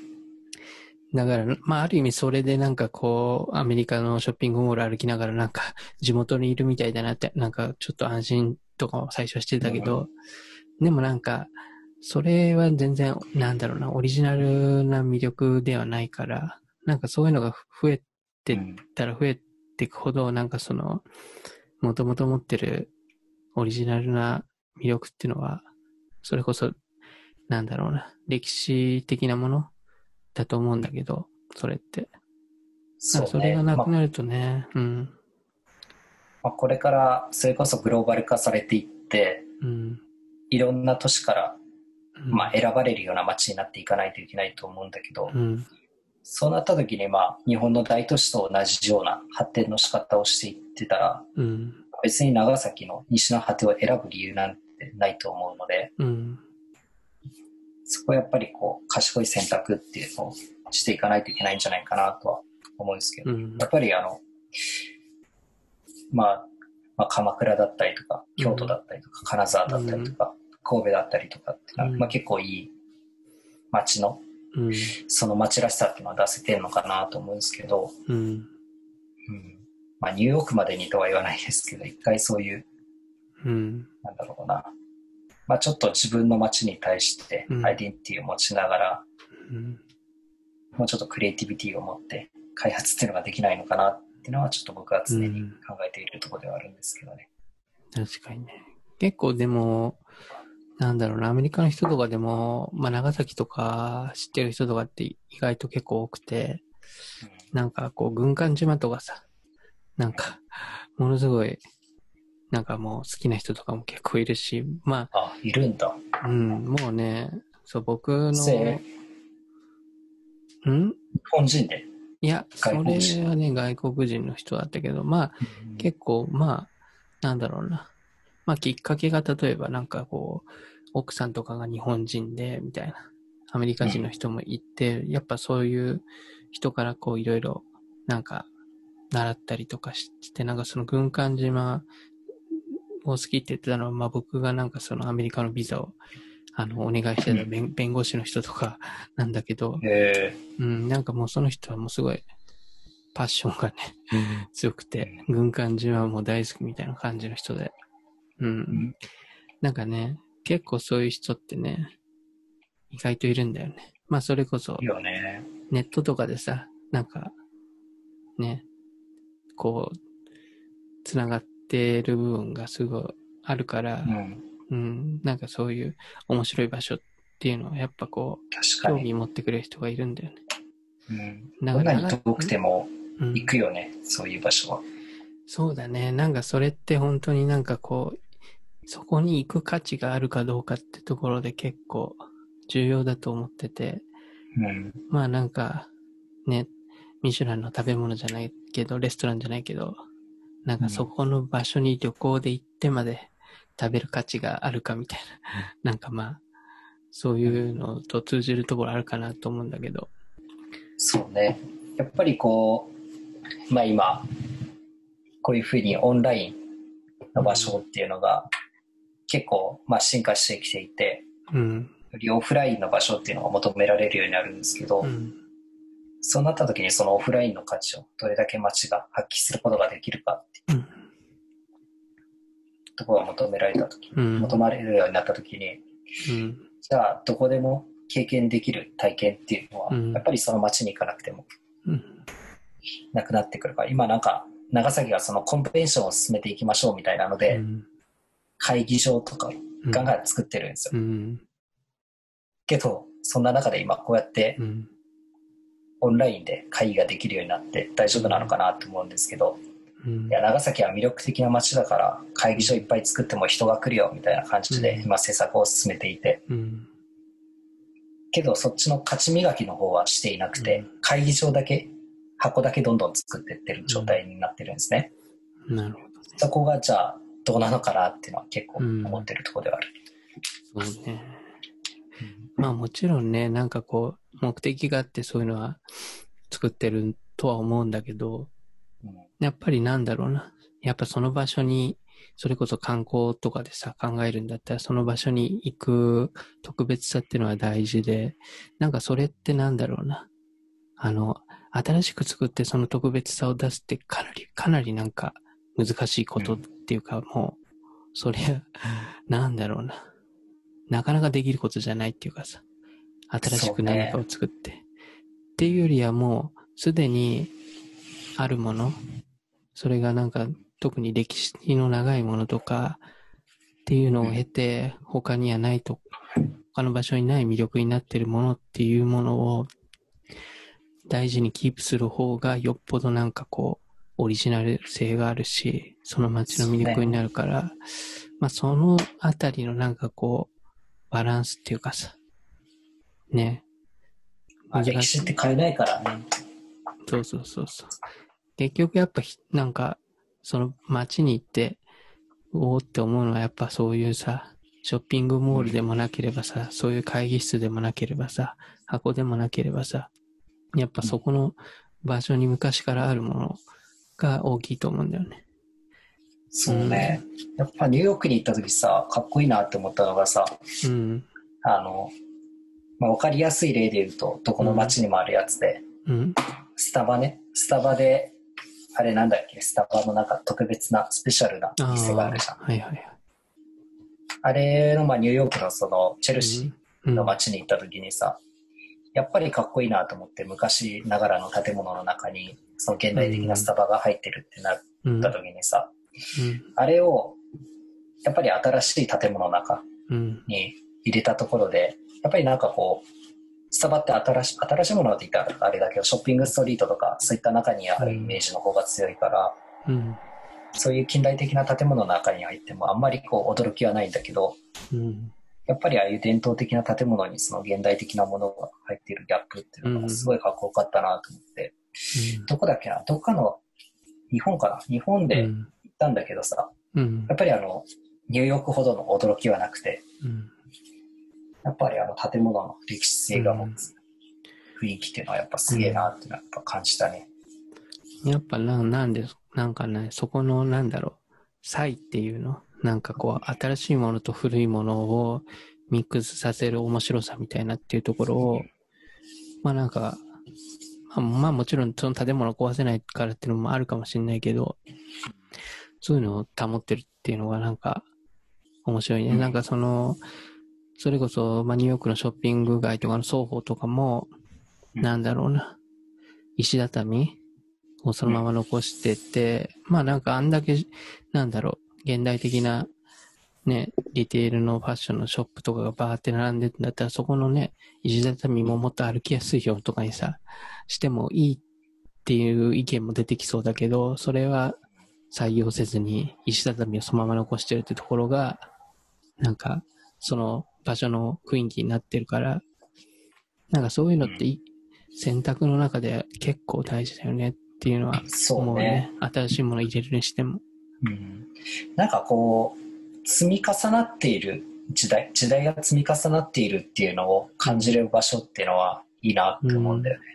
だから、まあ、ある意味それでなんかこう、アメリカのショッピングモール歩きながらなんか、地元にいるみたいだなって、なんかちょっと安心とかを最初はしてたけど、うん、でもなんか、それは全然、なんだろうな、オリジナルな魅力ではないから、なんかそういうのが増えてったら増えていくほど、なんかその、もともと持ってるオリジナルな魅力っていうのは、それこそ、なんだろうな、歴史的なものだと思うんだけど、それって。そ、ね、それがなくなるとね、ま、うん。まあ、これからそれこそグローバル化されていって、うん、いろんな都市から、まあ、選ばれるような街になっていかないといけないと思うんだけど、うん、そうなった時に、まあ、日本の大都市と同じような発展の仕方をしていってたら、うん、別に長崎の西の果てを選ぶ理由なんてないと思うので、うん、そこはやっぱりこう賢い選択っていうのをしていかないといけないんじゃないかなとは思うんですけど、うん、やっぱりあの、まあ、まあ、鎌倉だったりとか京都だったりとか、金沢だったりとか、神戸だったりとかってまあ、結構いい街の、その街らしさっていうのは出せてるのかなと思うんですけど、うんまあ、ニューヨークまでにとは言わないですけど、一回そういう、うん、なんだろうな、まあ、ちょっと自分の街に対してアイデンティティを持ちながら、うん、もうちょっとクリエイティビティを持って開発っていうのができないのかなっていうのはちょっと僕は常に考えているところではあるんですけどね。うん、確かにね。結構でも、なんだろうな、アメリカの人とかでも、まあ、長崎とか知ってる人とかって意外と結構多くて、うん、なんかこう、軍艦島とかさ、なんか、ものすごい、なんかもう好きな人とかも結構いるし、まあ。あ、いるんだ。うん、もうね、そう、僕の、ん？日本人で？いや、それはね、外国人の人だったけど、まあ、うん、結構、まあ、なんだろうな。まあ、きっかけが例えばなんかこう、奥さんとかが日本人で、みたいな、アメリカ人の人もいて、うん、やっぱそういう人からこう、いろいろ、なんか、習ったりとかして、なんかその軍艦島を好きって言ってたのは、まあ僕がなんかそのアメリカのビザをあの、お願いしてた弁,、弁護士の人とか なんだけど、うん、なんかもうその人はもうすごいパッションがね、強くて、軍艦島はもう大好きみたいな感じの人で、うん。なんかね、結構そういう人ってね、意外といるんだよね。まあそれこそ、ネットとかでさ、なんか、ね、こう、つながってる部分がすごいあるから、うん、うん、なんかそういう面白い場所っていうのはやっぱこう、興味持ってくれる人がいるんだよね。うん。どんなに遠くても行くよね、うん、そういう場所は。そうだね。なんかそれって本当になんかこう、そこに行く価値があるかどうかってところで結構重要だと思ってて、うん、まあなんかね、ミシュランの食べ物じゃないけど、レストランじゃないけど、なんかそこの場所に旅行で行ってまで食べる価値があるかみたいな、なんかまあ、そういうのと通じるところあるかなと思うんだけど。そうね。やっぱりこう、まあ今、こういうふうにオンラインの場所っていうのが結構まあ進化してきていて、うん、よりオフラインの場所っていうのが求められるようになるんですけど、うんそうなった時にそのオフラインの価値をどれだけ街が発揮することができるかっていう、うん、ところが求められた時、うん、求まれるようになった時に、うん、じゃあどこでも経験できる体験っていうのは、やっぱりその街に行かなくてもなくなってくるから今なんか長崎がそのコンベンションを進めていきましょうみたいなので、会議場とかガンガン作ってるんですよ。けどそんな中で今こうやってオンラインで会議ができるようになって大丈夫なのかなと思うんですけど、うん、いや長崎は魅力的な街だから会議所いっぱい作っても人が来るよみたいな感じで今施策を進めていて、うん、けどそっちの勝ち磨きの方はしていなくて、うん、会議場だけ箱だけどんどん作っていってる状態になってるんですね、なるほど、そこがじゃあどうなのかなっていうのは結構思ってるところではある、そうねまあもちろんね、なんかこう、目的があってそういうのは作ってるとは思うんだけど、やっぱりなんだろうな。やっぱその場所に、それこそ観光とかでさ、考えるんだったら、その場所に行く特別さっていうのは大事で、なんかそれってなんだろうな。あの、新しく作ってその特別さを出すってかなり、かなりなんか難しいことっていうか、もう、それ、なんだろうな。なかなかできることじゃないっていうかさ、新しく何かを作って。ね、っていうよりはもう、すでにあるもの、それがなんか特に歴史の長いものとかっていうのを経て、他にはないと、他の場所にない魅力になってるものっていうものを大事にキープする方がよっぽどなんかこう、オリジナル性があるし、その街の魅力になるから、まあそのあたりのなんかこう、バランスっていうかさ、ね。まあ、歴史って変えないからね。そうそうそうそう。結局やっぱなんか、その街に行って、おおって思うのはやっぱそういうさ、ショッピングモールでもなければさ、そういう会議室でもなければさ、箱でもなければさ、やっぱそこの場所に昔からあるものが大きいと思うんだよね。そうね、うん、やっぱニューヨークに行った時さかっこいいなって思ったのがさ、うん、あの、まあ、分かりやすい例で言うとどこの街にもあるやつで、うん、スタバね。スタバであれなんだっけスタバの中特別なスペシャルな店があるじゃん。あ,、はいはい、あれの、まあ、ニューヨークのそのチェルシーの街に行った時にさ、やっぱりかっこいいなと思って昔ながらの建物の中にその現代的なスタバが入ってるってなった時にさ、あれをやっぱり新しい建物の中に入れたところで、やっぱりなんかこうスタバって新し新しいものって言ったらあれだけどショッピングストリートとかそういった中にあるイメージの方が強いから、うん、そういう近代的な建物の中に入ってもあんまりこう驚きはないんだけど、うん、やっぱりああいう伝統的な建物にその現代的なものが入っているギャップっていうのがすごいかっこよかったなと思って、うん、どこだっけな？どっかの日本かな？日本でったんだけどさ、うん、やっぱりあの、ニューヨークほどの驚きはなくて、うん、やっぱりあの建物の歴史性が持つ雰囲気っていうのはやっぱすげえなってやっぱ感じたね。やっぱな、なんで、なんかね、そこのなんだろう、差異っていうの？なんかこう、新しいものと古いものをミックスさせる面白さみたいなっていうところを、まあなんか、まあ、まあもちろんその建物を壊せないからっていうのもあるかもしれないけど、そういうのを保ってるっていうのがなんか面白いね。うん、なんかその、それこそ、まあ、ニューヨークのショッピング街とかの双方とかも、なんだろうな、石畳をそのまま残してて、まあなんかあんだけ、なんだろう、現代的なね、リテールのファッションのショップとかがバーって並んでるんだったら、そこのね、石畳ももっと歩きやすいよとかにさ、してもいいっていう意見も出てきそうだけど、それは採用せずに石畳をそのまま残してるってところが、なんか、その場所の雰囲気になってるから、なんかそういうのって選択の中で結構大事だよねっていうのは思うね。うね新しいもの入れるにしても。うん。なんかこう、積み重なっている時代、時代が積み重なっているっていうのを感じれる場所っていうのはいいなって思うんだよね。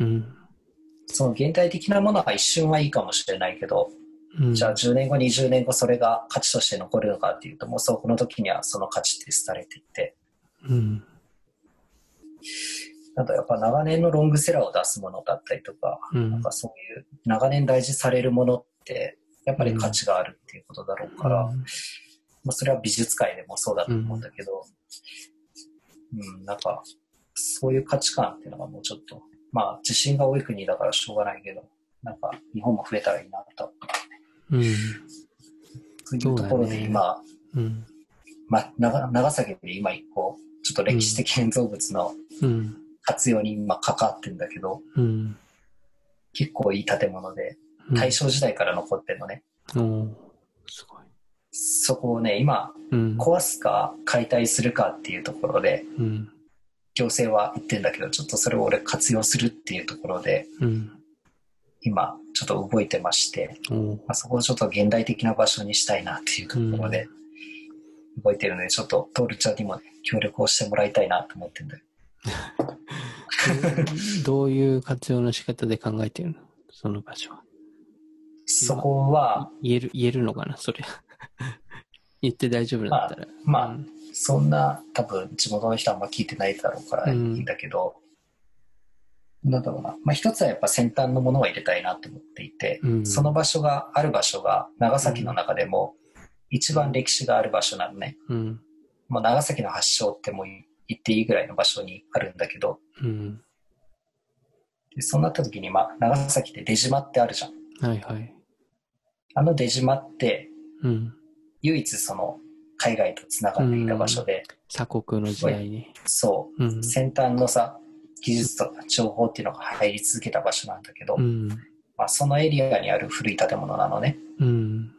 うん。うん、その現代的なものは一瞬はいいかもしれないけど、じゃあ10年後、20年後それが価値として残るのかっていうと、もうそこの時にはその価値って廃れていって。うん、なんかやっぱ長年のロングセラーを出すものだったりとか、うん、なんかそういう長年大事されるものって、やっぱり価値があるっていうことだろうから、うん、まあそれは美術界でもそうだと思うんだけど、うん、うん、なんか、そういう価値観っていうのがもうちょっと、まあ地震が多い国だからしょうがないけど、なんか日本も増えたらいいなと。うん。そういうところで今、ね、うん、まあ長長崎で今一個、ちょっと歴史的建造物の活用に今関わってるんだけど、うん、結構いい建物で、大正時代から残ってるのね。うん、すごい。そこをね、今、壊すか解体するかっていうところで、行政は言ってんだけど、ちょっとそれを俺活用するっていうところで、今、ちょっと動いてまして、まあ、そこをちょっと現代的な場所にしたいなっていうところで、動いてるので、ちょっとトールちゃんにも、ね、協力をしてもらいたいなと思ってるんだよ。どういう活用の仕方で考えてるの？その場所は。そこは。言える、言えるのかな？それ。言って大丈夫だったら。まあ、まあ、そんな、多分、地元の人はあんま聞いてないだろうからいいんだけど、うん、なんだろうな。まあ、一つはやっぱ先端のものを入れたいなと思っていて、うん、その場所がある場所が、長崎の中でも、一番歴史がある場所なのね。うん、もう長崎の発祥ってもう言っていいぐらいの場所にあるんだけど、うん、でそうなった時に、まあ、長崎って出島ってあるじゃん。はいはい。あの出島って、うん、唯一その海外とつながっていた場所で、鎖国の時代に。そう、うん、先端のさ、技術とか情報っていうのが入り続けた場所なんだけど、うん、まあ、そのエリアにある古い建物なのね。うん、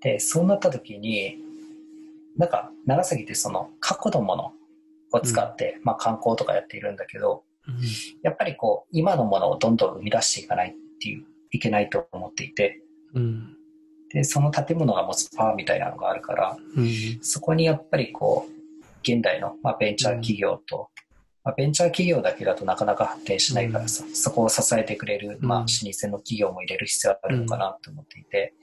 で、そうなった時に、なんか長崎ってその過去のものを使って、うん、まあ観光とかやっているんだけど、うん、やっぱりこう今のものをどんどん生み出していかないっていういけないと思っていて、うん、でその建物が持つパワーみたいなのがあるから、そこにやっぱりこう現代の、まあ、ベンチャー企業と、まあ、ベンチャー企業だけだとなかなか発展しないからさ、そこを支えてくれる、まあ、老舗の企業も入れる必要があるのかなと思っていて、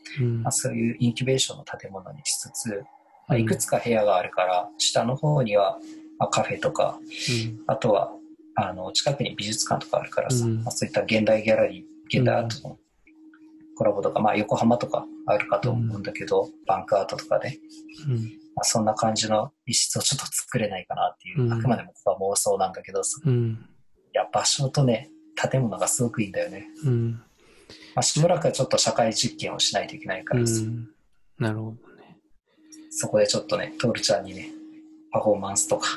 まあ、そういうインキュベーションの建物にしつつ、まあ、いくつか部屋があるから、下の方には、まあ、カフェとか、あとはあの近くに美術館とかあるからさ、まあ、そういった現代ギャラリー現代アートのコラボとか、まあ、横浜とかあるかと思うんだけど、バンクアートとかで、まあ、そんな感じの一室をちょっと作れないかなっていう、あくまでもここは妄想なんだけどさ、いや場所とね建物がすごくいいんだよね、まあ、しばらくはちょっと社会実験をしないといけないからさ、なるほどそこでちょっとね、トールちゃんにね、パフォーマンスとか、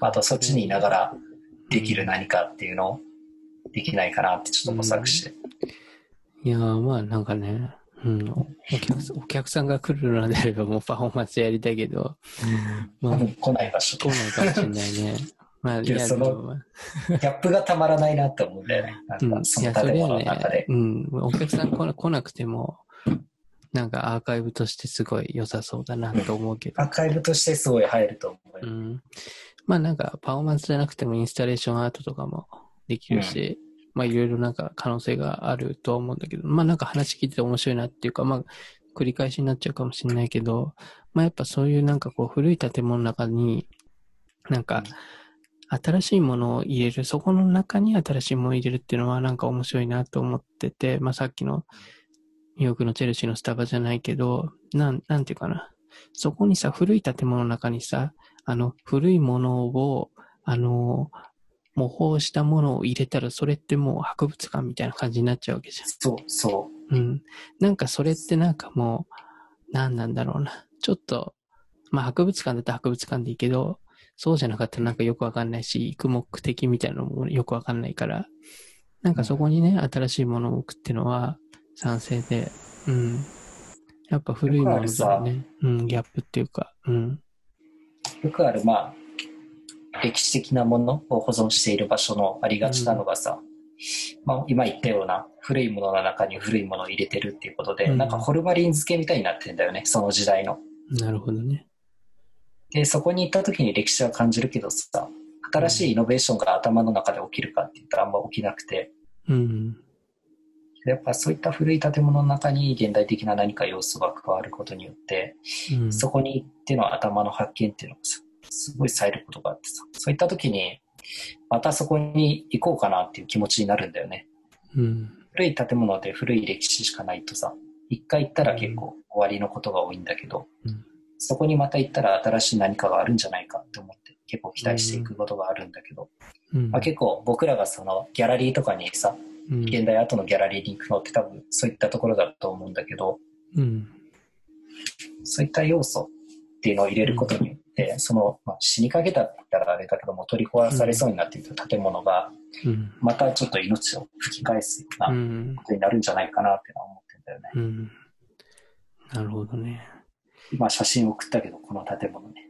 あとそっちにいながらできる何かっていうのをできないかなってちょっと模索して。うん、いやまあなんかね、うん、お客お客さんが来るのであればもうパフォーマンスやりたいけど、うん、まあ、来ない場所。来ないかもしれないね。まあ、いや、その、ギャップがたまらないなって思うんだよね。なんか、その建物の中で。うん、お客さん来なくても、なんかアーカイブとしてすごい良さそうだなと思うけど。アーカイブとしてすごい入ると思う。うん。まあなんかパフォーマンスじゃなくてもインスタレーションアートとかもできるし、うん、まあいろいろなんか可能性があるとは思うんだけど、まあなんか話聞いてて面白いなっていうか、まあ繰り返しになっちゃうかもしれないけど、まあやっぱそういうなんかこう古い建物の中に、なんか、新しいものを入れる、そこの中に新しいものを入れるっていうのはなんか面白いなと思ってて、まあさっきのニューヨークのチェルシーのスタバじゃないけど、なん、なんていうかな。そこにさ、古い建物の中にさ、あの、古いものを、あの、模倣したものを入れたら、それってもう博物館みたいな感じになっちゃうわけじゃん。そう、そう。うん。なんかそれってなんかもう、何なんだろうな。ちょっと、まあ博物館だったら博物館でいいけど、そうじゃなかったらなんかよくわかんないし、行く目的みたいなのもよくわかんないから、なんかそこにね、新しいものを置くっていうのは、賛成で、うん。やっぱ古いものだね。うん、ギャップっていうか、うん。よくある、まあ、歴史的なものを保存している場所のありがちなのがさ、うん、まあ、今言ったような古いものの中に古いものを入れてるっていうことで、うん、なんかホルマリン漬けみたいになってんだよね、その時代の。なるほどね。で、そこに行った時に歴史は感じるけどさ、新しいイノベーションが頭の中で起きるかって言ったらあんま起きなくて、うん、やっぱそういった古い建物の中に現代的な何か要素が加わることによって、うん、そこに行っての頭の発見っていうのがすごい冴えることがあってさ、そういった時に、またそこに行こうかなっていう気持ちになるんだよね。うん、古い建物で古い歴史しかないとさ、一回行ったら結構終わりのことが多いんだけど、うん、そこにまた行ったら新しい何かがあるんじゃないかって思って結構期待していくことがあるんだけど、うん、まあ、結構僕らがそのギャラリーとかにさ、現代アートのギャラリーに行くのって多分そういったところだと思うんだけど、そういった要素っていうのを入れることによって、その、まあ、死にかけたって言ったらあれだけども取り壊されそうになっていた建物が、またちょっと命を吹き返すようなことになるんじゃないかなって思ってんだよね。うん、なるほどね。今写真送ったけど、この建物ね。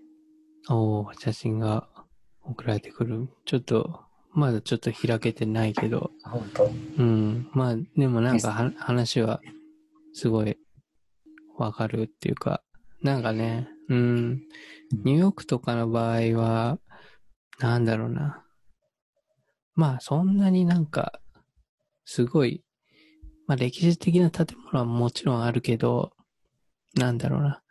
おお写真が送られてくる。ちょっと、まだちょっと開けてないけど。本当？うん。まあ、でもなんか話はすごいわかるっていうか、なんかね、うん、ニューヨークとかの場合は、なんだろうな。まあ、そんなになんか、すごい、まあ歴史的な建物はもちろんあるけど、なんだろうな。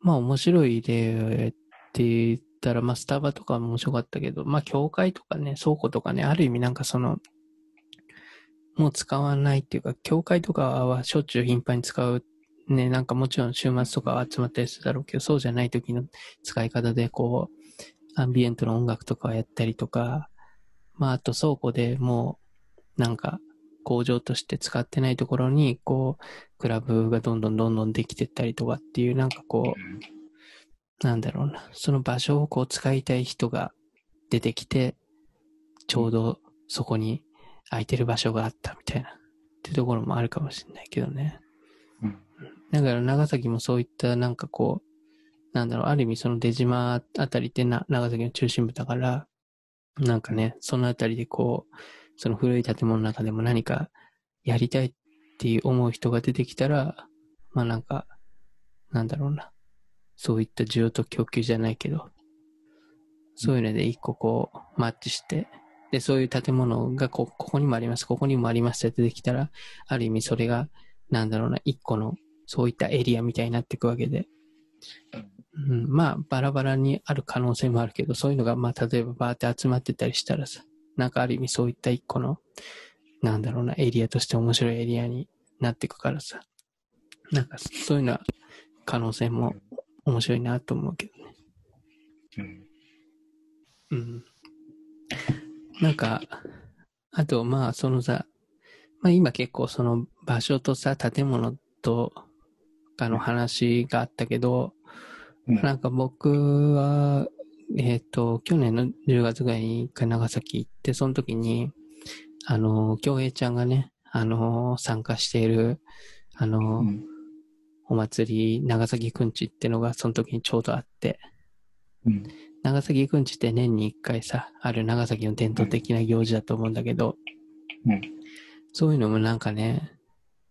まあ面白い例って言ったら、まあスタバとかも面白かったけど、まあ教会とかね、倉庫とかね、ある意味なんかその、もう使わないっていうか、教会とかはしょっちゅう頻繁に使う。ね、なんかもちろん週末とかは集まったりするだろうけど、そうじゃない時の使い方で、こう、アンビエントの音楽とかをやったりとか、まああと倉庫でもう、なんか、工場として使ってないところに、こう、クラブがどんどんどんどんできてったりとかっていう、なんかこう、なんだろうな、その場所をこう使いたい人が出てきて、ちょうどそこに空いてる場所があったみたいな、っていうところもあるかもしれないけどね。だから長崎もそういったなんかこう、なんだろう、ある意味その出島あたりってな長崎の中心部だから、なんかね、そのあたりでこう、その古い建物の中でも何かやりたいっていう思う人が出てきたら、まあなんか、なんだろうな。そういった需要と供給じゃないけど、そういうので一個こう、マッチして、で、そういう建物がこ、ここにもあります、ここにもありますって出てきたら、ある意味それが、なんだろうな、一個の、そういったエリアみたいになっていくわけで、うん、まあ、バラバラにある可能性もあるけど、そういうのが、まあ、例えばバーって集まってたりしたらさ、なんかある意味そういった一個の、なんだろうな、エリアとして面白いエリアになっていくからさ、なんかそういうのは可能性も面白いなと思うけどね。うん。うん。なんか、あと、まあ、そのさ、まあ今結構その場所とさ、建物とかの話があったけど、うん、なんか僕はえっ、ー、と、去年の10月ぐらいに一回長崎行って、その時に、あの、京平ちゃんがね、あの、参加している、あの、うん、お祭り、長崎くんちってのがその時にちょうどあって、うん、長崎くんちって年に一回さ、ある長崎の伝統的な行事だと思うんだけど、うん、そういうのもなんかね、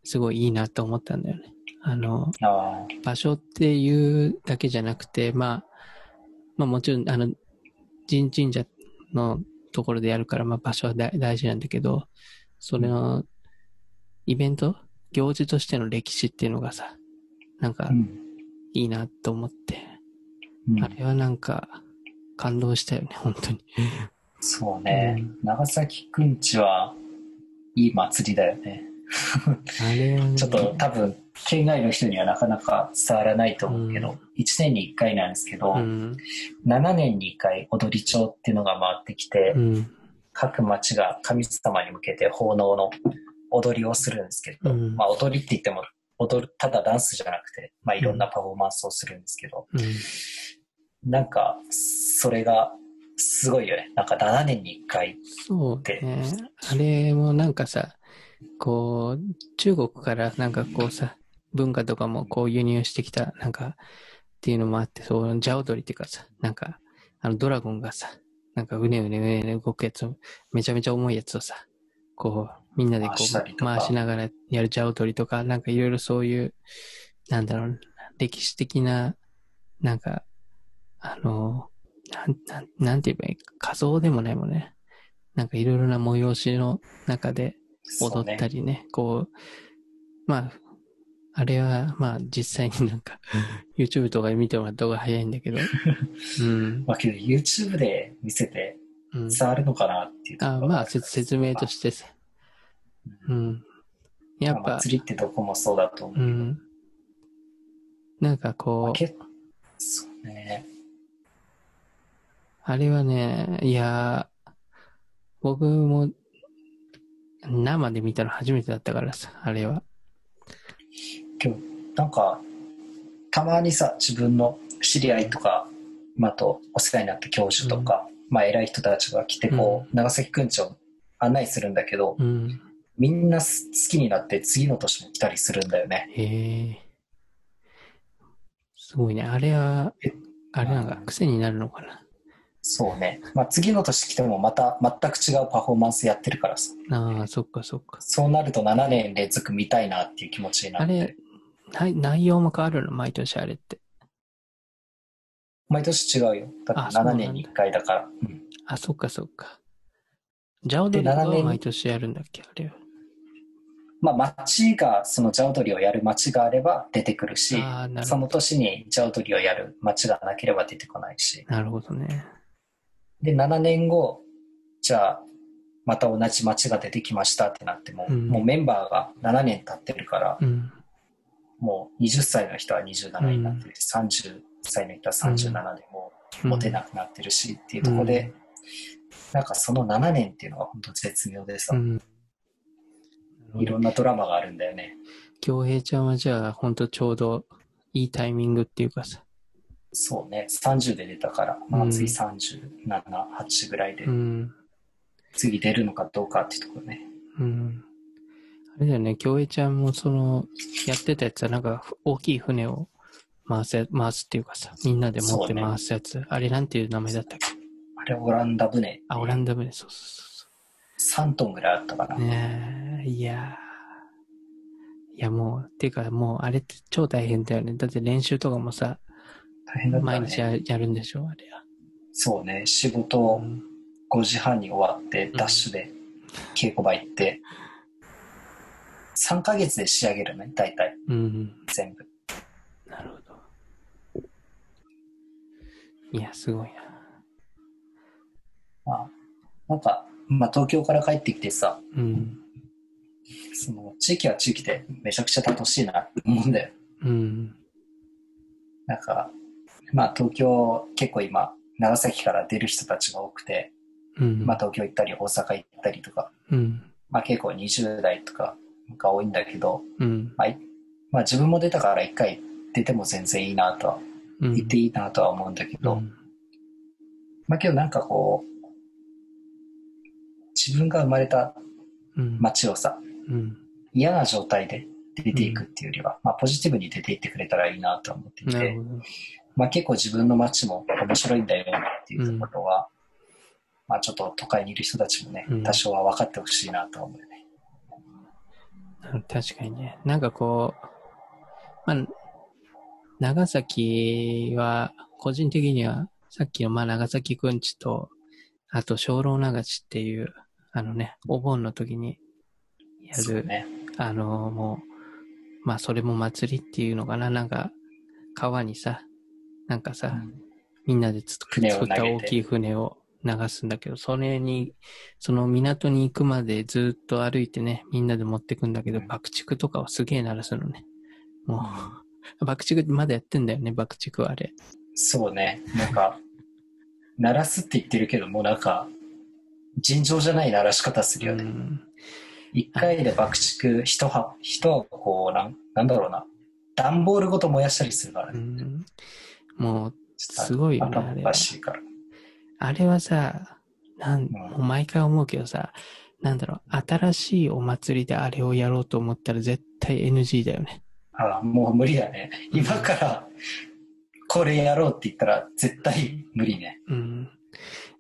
すごいいいなと思ったんだよね。あの、あ場所っていうだけじゃなくて、まあ、まあもちろん、あの、神神社のところでやるから、まあ場所は大事なんだけど、それの、イベント？行事としての歴史っていうのがさ、なんか、いいなと思って、うん、あれはなんか、感動したよね、本当に。そうね、うん、長崎くんちは、いい祭りだよね。あれは、ね、ちょっと多分、県外の人にはなかなか伝わらないと思うけど、うん、1年に1回なんですけど、うん、7年に1回踊り町っていうのが回ってきて、うん、各町が神様に向けて奉納の踊りをするんですけど、まあ踊りって言っても踊る、ただダンスじゃなくて、まあいろんなパフォーマンスをするんですけど、なんか、それがすごいよね。なんか7年に1回って。そうね。あれもなんかさ、こう、中国からなんかこうさ、文化とかもこう輸入してきた、なんか、っていうのもあって、そう、ジャオドリっていうかさ、なんか、あのドラゴンがさ、なんかうねうねうねうね動くやつを、めちゃめちゃ重いやつをさ、こう、みんなでこう回しながらやるジャオドリとか、なんかいろいろそういう、なんだろう、歴史的な、なんか、あの、なん、なん、なんて言えばいい仮想でもないもんね。なんかいろいろな催しの中で踊ったりね、ねこう、まあ、あれは、まあ、実際になんか、YouTube とかで見てもらった方が早いんだけど。うん。まあ、けど YouTube で見せて、伝わるのかなっていう、うん、あまあ説明としてさ。うん。やっぱ。祭りってどこもそうだと思う。うん。なんかこう。そうね。あれはね、いや、僕も生で見たの初めてだったからさ、あれは。今日、なんか、たまにさ、自分の知り合いとか、まあ、とお世話になった教授とか、うん、まあ、偉い人たちが来て、こう、うん、長崎くんちを案内するんだけど、うん、みんな好きになって次の年も来たりするんだよね。へえ。すごいね。あれは、あれなんか癖になるのかな？そうね。まあ、次の年来てもまた全く違うパフォーマンスやってるからさ。ああ、そっかそっか。そうなると7年連続見たいなっていう気持ちになって。あれ、内容も変わるの？毎年あれって。毎年違うよ。だって7年に1回だから。うん、あ、そっかそっか。ジャオドリは毎年やるんだっけ？あれは。まあ、町が、そのジャオドリをやる町があれば出てくるし、その年にジャオドリをやる町がなければ出てこないし。なるほどね。で、7年後、じゃあ、また同じ町が出てきましたってなっても、うん、もうメンバーが7年経ってるから、うん、もう20歳の人は27になってるし、うん、30歳の人は37でもう持てなくなってるしっていうところで、なんかその7年っていうのが本当絶妙でさ、いろんなドラマがあるんだよね。京平ちゃんはじゃあ本当ちょうどいいタイミングっていうかさ、そうね、30で出たから、まあ、次37、8ぐらいで、次出るのかどうかっていうところね。うん。あれだよね、京平ちゃんもその、やってたやつはなんか大きい船を回す、回すっていうかさ、みんなで持って回すやつ。ね、あれなんていう名前だったっけ？あれオランダ船。あ、オランダ船、そうそうそう。3トンぐらいあったかな。ねえ、いやいやもう、ていうかもうあれって超大変だよね。だって練習とかもさ、大変だね。毎日ややるんでしょ、あれは。そうね、仕事5時半に終わって、ダッシュで稽古場行って、3ヶ月で仕上げるね、大体。うん、全部。なるほど。いや、すごいな。まあ、なんか、まあ、東京から帰ってきてさ、うん、その地域は地域でめちゃくちゃ楽しいなって思うんだよ。うん、なんか、まあ東京結構今長崎から出る人たちが多くて、うん、まあ東京行ったり大阪行ったりとか、うん、まあ結構20代とかが多いんだけど、うん、まあ、まあ自分も出たから一回出ても全然いいなとは、言っていいなとは思うんだけど、まあけどなんかこう、自分が生まれた街をさ、嫌な状態で出ていくっていうよりは、まあポジティブに出ていってくれたらいいなと思っていて、まあ、結構自分の街も面白いんだよねっていうところは、うん、まあ、ちょっと都会にいる人たちもね、多少は分かってほしいなと思うよね。確かにね。なんかこう、まあ、長崎は、個人的には、さっきのまあ長崎くんちと、あと精霊流しっていう、あのね、お盆の時にやる、ね、あの、もう、まあそれも祭りっていうのかな、なんか、川にさ、なんかさ、うん、みんなで作った大きい船を流すんだけど、それに、その港に行くまでずっと歩いてね、みんなで持ってくんだけど、爆竹とかをすげえ鳴らすのね。もう、爆竹まだやってんだよね、爆竹はあれ。そうね。なんか、鳴らすって言ってるけど、もうなんか、尋常じゃない鳴らし方するよね。一回で爆竹一箱、一箱こう、なん、なんだろうな。段ボールごと燃やしたりするからね。もう、すごいよね。あれはあれはさ、なん、もう毎回思うけどさ、なんだろう、新しいお祭りであれをやろうと思ったら絶対 NG だよね。ああ、もう無理だね。今からこれやろうって言ったら絶対無理ね。うん。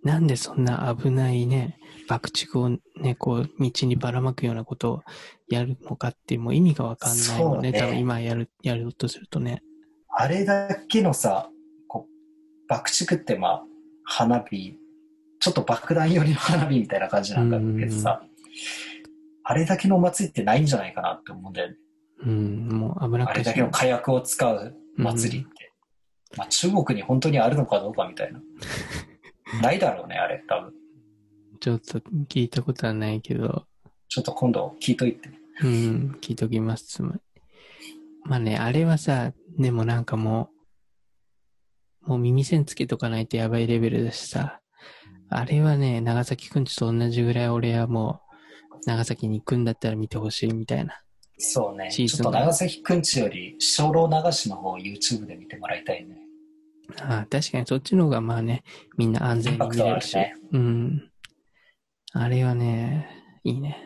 なんでそんな危ないね、爆竹をね、こう、道にばらまくようなことをやるのかっていう、もう意味がわかんないよね。ね多分今やる、やろうとするとね。あれだけのさ、こう、爆竹ってまあ、花火、ちょっと爆弾寄りの花火みたいな感じなんだけどさ、あれだけのお祭りってないんじゃないかなって思うんだよね。うん、もう危なくあれだけの火薬を使う祭りって。まあ中国に本当にあるのかどうかみたいな。ないだろうね、あれ、多分。ちょっと聞いたことはないけど。ちょっと今度聞いといて。うん、聞いときます、つまり。まあね、あれはさ、でもなんかもう、もう耳栓つけとかないとやばいレベルだしさ、あれはね、長崎くんちと同じぐらい俺はもう、長崎に行くんだったら見てほしいみたいな。そうね。ちょっと長崎くんちより、小老流しの方を YouTube で見てもらいたいね。ああ、確かにそっちの方がまあね、みんな安全に見れるし。ね、うん。あれはね、いいね。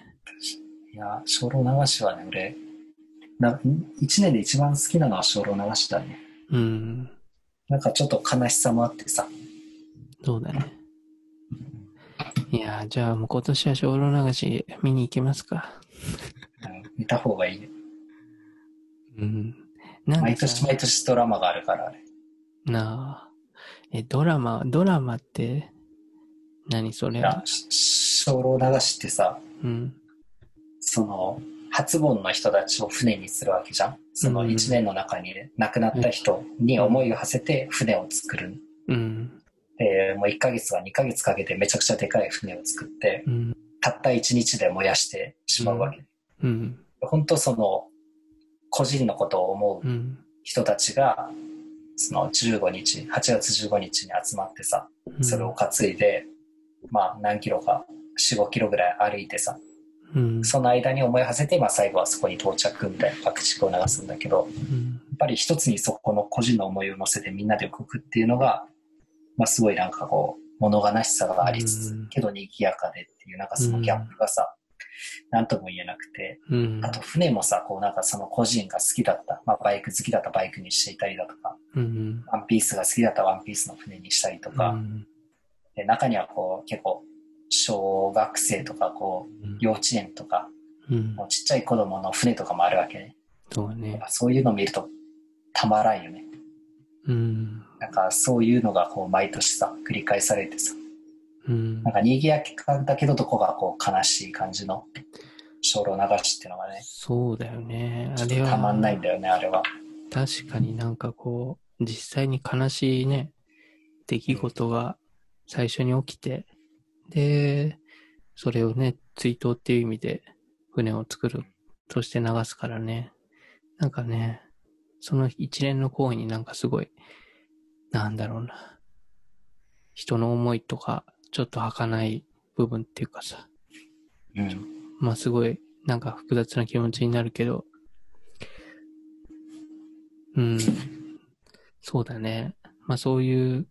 いや、小老流しはね、俺、な一年で一番好きなのは小老流しだね。うん。なんかちょっと悲しさもあってさ。そうだね。いやじゃあもう今年は小老流し見に行きますか。見た方がいいね。うん。毎年毎年ドラマがあるから、あれ。なあ。え、ドラマ、ドラマって、何それ？は小老流しってさ、うん。その、初盆の人たちを船にするわけじゃん。その1年の中に、亡くなった人に思いを馳せて船を作る。うん。で、もう1ヶ月か2ヶ月かけてめちゃくちゃでかい船を作って、うん、たった1日で燃やしてしまうわけ。うん。本当その、個人のことを思う人たちが、その15日、8月15日に集まってさ、それを担いで、まあ何キロか、4、5キロぐらい歩いてさ、うん、その間に思い馳せて、まあ、最後はそこに到着みたいな爆竹を流すんだけど、うん、やっぱり一つにそこの個人の思いを乗せてみんなで動くっていうのが、まあ、すごいなんかこう物悲しさがありつつ、うん、けど賑やかでっていうなんかそのギャップがさ、何とも言えなくて、あと船もさこうなんかその個人が好きだった、まあ、バイク好きだったバイクにしていたりだとか、ワンピースが好きだったワンピースの船にしたりとか、で中にはこう結構小学生とかこう、幼稚園とか、うん、もうちっちゃい子供の船とかもあるわけね。そうね。そういうのを見るとたまらんよね。うん。なんかそういうのがこう毎年さ、繰り返されてさ、うん、なんか賑やかだけどどこがこう悲しい感じの精霊流しっていうのがね。そうだよね。あれは。たまんないんだよね、あれは。確かになんかこう、実際に悲しいね、出来事が最初に起きて、で、それをね、追悼っていう意味で船を作るとして流すからね。なんかね、その一連の行為になんかすごい、なんだろうな。人の思いとか、ちょっと儚い部分っていうかさ。うん。まあすごい、なんか複雑な気持ちになるけど、うん。そうだね。まあそういう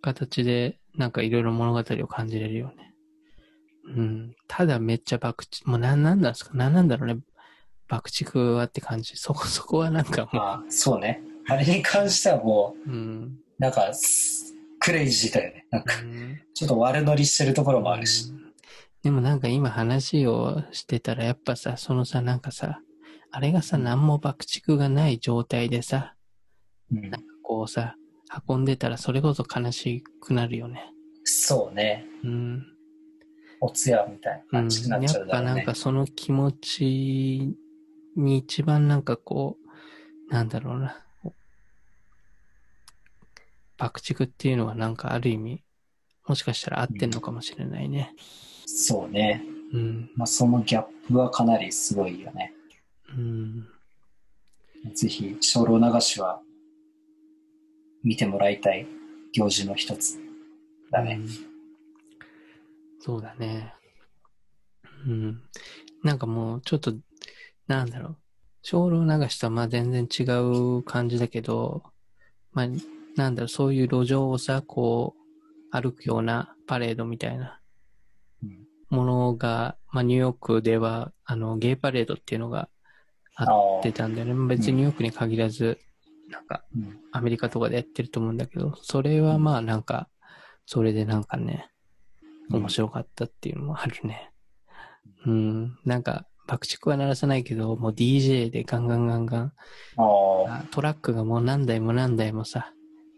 形で、なんかいろいろ物語を感じれるよね。うん。ただめっちゃ爆竹、もう何なんですか？何なんだろうね。爆竹はって感じ。そこ そこはなんかもう。あそうね。あれに関してはもう、うん、なんか、クレイジーだよね。なんか、ちょっと悪乗りしてるところもあるし。うん、でもなんか今話をしてたらやっぱさ、そのさ、なんかさ、あれがさ、何も爆竹がない状態でさ、うん、なんかこうさ、運んでたらそれこそ悲しくなるよね。そうね。うん。おつやみたいな感じになっちゃうだろうね、うん、やっぱなんかその気持ちに一番なんかこう、なんだろうな。爆竹っていうのはなんかある意味、もしかしたら合ってんのかもしれないね。うん、そうね。うん。まあそのギャップはかなりすごいよね。うん。ぜひ、精霊流しは見てもらいたい行事の一つだね。うん、そうだね。うん。なんかもうちょっと、なんだろう。精霊流しとはまあ全然違う感じだけど、まあ、なんだろう、そういう路上をさ、こう、歩くようなパレードみたいなものが、まあニューヨークでは、あの、ゲイパレードっていうのがあってたんだよね。別にニューヨークに限らず、なんか、アメリカとかでやってると思うんだけど、それはまあなんか、それでなんかね、面白かったっていうのもあるね。うん、なんか、爆竹は鳴らさないけど、もう DJ でガンガンガンガン、トラックがもう何台も何台もさ、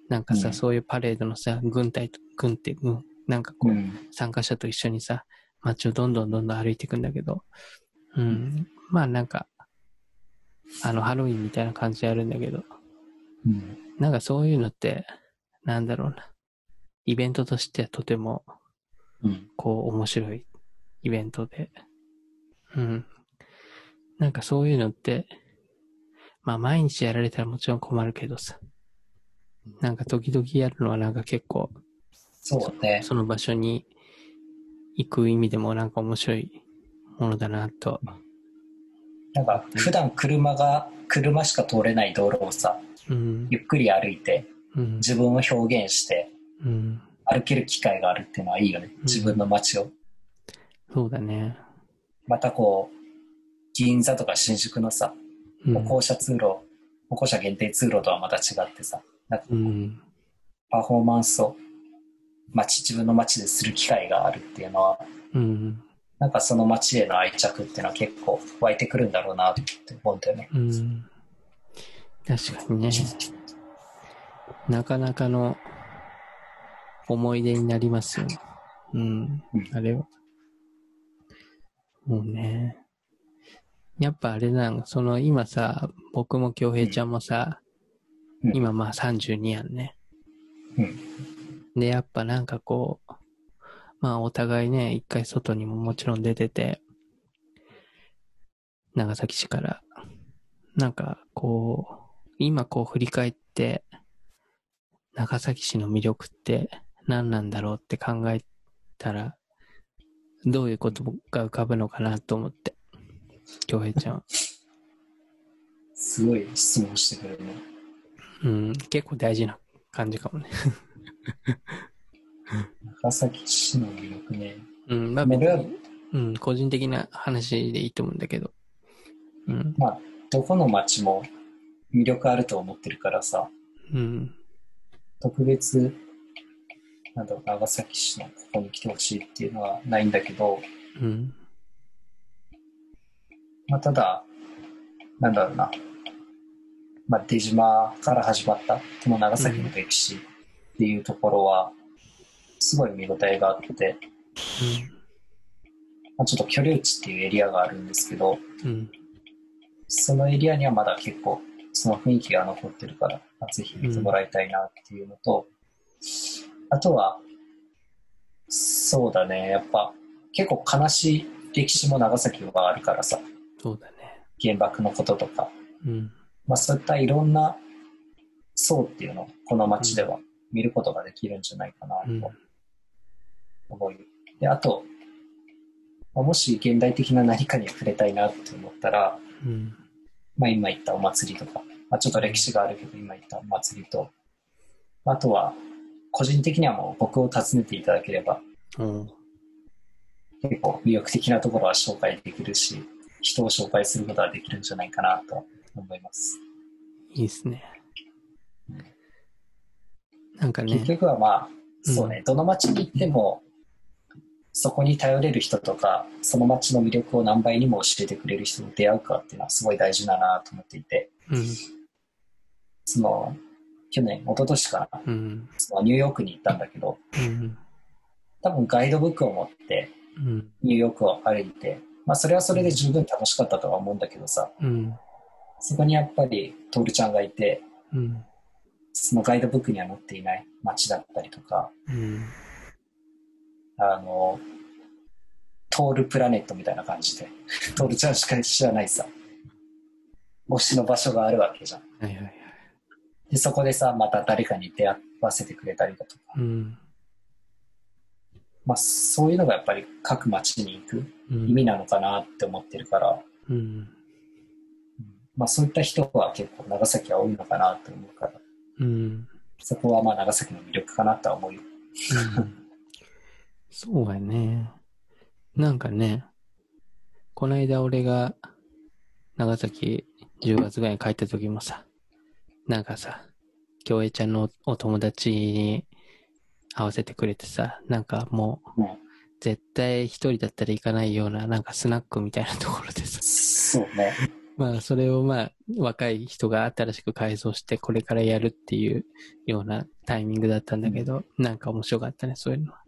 なんかさ、うん、そういうパレードのさ、軍隊と、軍って、軍、なんかこう、うん、参加者と一緒にさ、街をどんどんどんどん歩いていくんだけど、うん、まあなんか、あの、ハロウィンみたいな感じでやるんだけど、うん、なんかそういうのって、なんだろうな。イベントとしてはとてもうん、こう面白いイベントで。うん。なんかそういうのって、まあ毎日やられたらもちろん困るけどさ。なんか時々やるのはなんか結構、そうね。その場所に行く意味でもなんか面白いものだなと。なんか普段車が、車しか通れない道路をさ、うん、ゆっくり歩いて、うん、自分を表現して、うん、歩ける機会があるっていうのはいいよね。自分の街を。そうだね。またこう、銀座とか新宿のさ、歩行者通路、歩行者限定通路とはまた違ってさ、なんかパフォーマンスを街、自分の街でする機会があるっていうのは、うん、なんかその街への愛着っていうのは結構湧いてくるんだろうなって思うんだよね。うん、確かにね。なかなかの思い出になりますよね。うん。あれは。もうね。やっぱあれなの、その今さ、僕も京平ちゃんもさ、うん、今まあ32やんね。うん。で、やっぱなんかこう、まあお互いね、一回外にももちろん出てて、長崎市から、なんかこう、今こう振り返って、長崎市の魅力って何なんだろうって考えたら、どういうことが浮かぶのかなと思って。京平ちゃん。すごい質問してくれるね。うん、結構大事な感じかもね。長崎市の魅力ね。うん、まあ別に、うん、個人的な話でいいと思うんだけど。うん。まあ、どこの町も魅力あると思ってるからさ。うん。特別、なんだろう、長崎市のここに来てほしいっていうのはないんだけど、うん。まあ、ただ、なんだろうな、まあ、出島から始まったこの長崎の歴史っていうところは、すごい見応えがあって、うんまあ、ちょっと居留地っていうエリアがあるんですけど、うん、そのエリアにはまだ結構その雰囲気が残ってるから、まあ、ぜひ見てもらいたいなっていうのと、うん、あとは、そうだね、やっぱ結構悲しい歴史も長崎はあるからさ、そうだね。原爆のこととか、うん、まあ、そういったいろんな層っていうのをこの街では見ることができるんじゃないかなと思う。であと、まあ、もし現代的な何かに触れたいなって思ったら、うん、まあ、今言ったお祭りとか、まあ、ちょっと歴史があるけど今言ったお祭りと、あとは個人的にはもう僕を訪ねていただければ、うん、結構魅力的なところは紹介できるし、人を紹介することができるんじゃないかなと思います。いいですね。なんかね。結局はまあ、そうね、どの町に行っても、そこに頼れる人とか、その町の魅力を何倍にも教えてくれる人と出会うかっていうのはすごい大事だなと思っていて、うん、その、去年、一昨年かな、うん、そのニューヨークに行ったんだけど、うん、多分ガイドブックを持って、ニューヨークを歩いて、まあ、それはそれで十分楽しかったとは思うんだけどさ、うん、そこにやっぱり徹ちゃんがいて、うん、そのガイドブックには載っていない街だったりとか、うん、あの、トールプラネットみたいな感じで、トールちゃんしか知らないさ、推しの場所があるわけじゃん。はいはいはい、でそこでさ、また誰かに出会わせてくれたりだとか、うん。まあ、そういうのがやっぱり各町に行く意味なのかなって思ってるから、うん、まあ、そういった人は結構長崎は多いのかなと思うから、うん、そこはまあ長崎の魅力かなとは思うよ。うん、そうやね。なんかね、この間俺が長崎10月ぐらいに帰った時もさ、なんかさ、京平ちゃんのお友達に合わせてくれてさ、なんかもう、絶対一人だったら行かないような、なんかスナックみたいなところでさ。そうね。まあ、それをまあ、若い人が新しく改装して、これからやるっていうようなタイミングだったんだけど、うん、なんか面白かったね、そういうのは。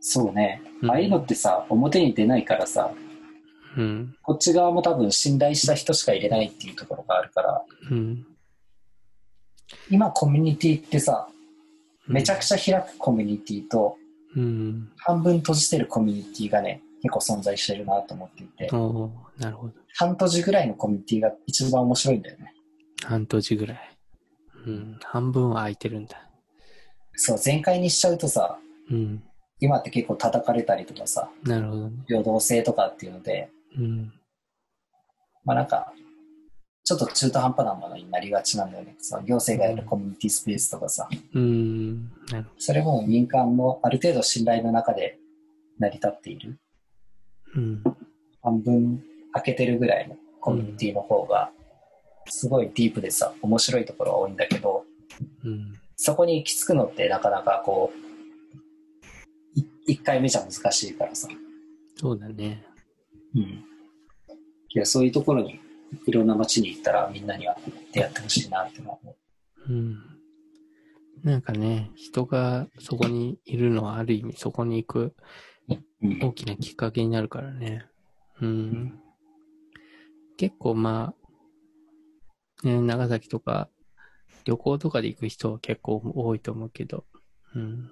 そうね。ああいうのってさ、うん、表に出ないからさ、うん、こっち側も多分信頼した人しか入れないっていうところがあるから、うん、今コミュニティってさ、めちゃくちゃ開くコミュニティと、うん、半分閉じてるコミュニティがね、結構存在してるなと思っていて。おなるほど。半閉じぐらいのコミュニティが一番面白いんだよね。半閉じぐらい。うん、半分は空いてるんだ。そう、全開にしちゃうとさ、うん、今って結構叩かれたりとかさ、なるほど、ね、平等性とかっていうので、うん、まあなんか、ちょっと中途半端なものになりがちなんだよね。その行政がやるコミュニティスペースとかさ。うん。それも民間のある程度信頼の中で成り立っている。うん。半分開けてるぐらいのコミュニティの方が、すごいディープでさ、面白いところが多いんだけど、うん、そこに行き着くのってなかなかこう、1回目じゃ難しいからさ。そうだね。うん。いや、そういうところにいろんな街に行ったらみんなには出会ってほしいなって思う。うん。なんかね、人がそこにいるのはある意味そこに行く大きなきっかけになるからね。うん。うん、結構まあ、ね、長崎とか旅行とかで行く人は結構多いと思うけど、うん。うん、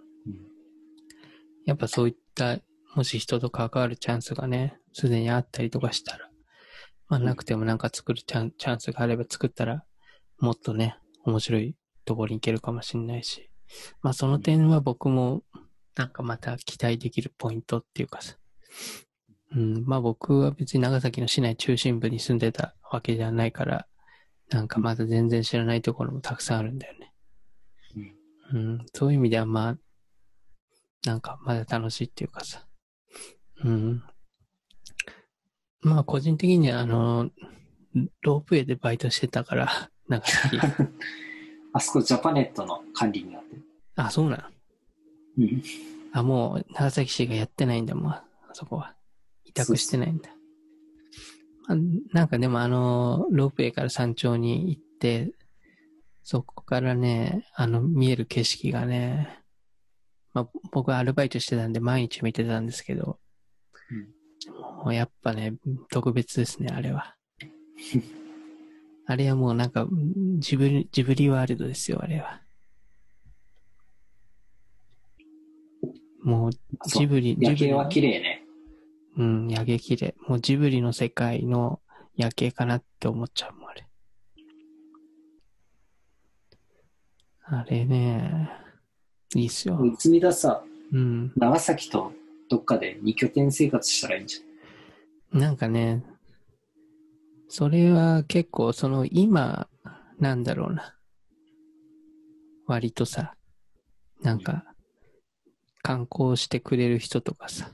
やっぱそういった、もし人と関わるチャンスがね、すでにあったりとかしたら、まあなくてもなんか作るチャンチャンスがあれば作ったら、もっとね、面白いところに行けるかもしれないし。まあその点は僕もなんかまた期待できるポイントっていうかさ。うん、まあ僕は別に長崎の市内中心部に住んでたわけではないから、なんかまだ全然知らないところもたくさんあるんだよね。うん、そういう意味ではまあ、なんかまだ楽しいっていうかさ。うん。まあ個人的にはあの、ロープウェイでバイトしてたから、なんかあそこジャパネットの管理になってる。あ、そうなんうん。あ、もう長崎市がやってないんだもん、あそこは。委託してないんだ。まあ、なんかでもあの、ロープウェイから山頂に行って、そこからね、あの、見える景色がね、まあ、僕はアルバイトしてたんで毎日見てたんですけど、もうやっぱね、特別ですね、あれは。あれはもうなんか、ジブリ、ジブリワールドですよ、あれは。もう、ジブリ、夜景は綺麗ね。うん、夜景綺麗。もうジブリの世界の夜景かなって思っちゃうもん、あれ。あれね、いいっすよ。いつみださ、うん。長崎とどっかで二拠点生活したらいいんじゃん。なんかね、それは結構その今、なんだろうな。割とさ、なんか、観光してくれる人とかさ、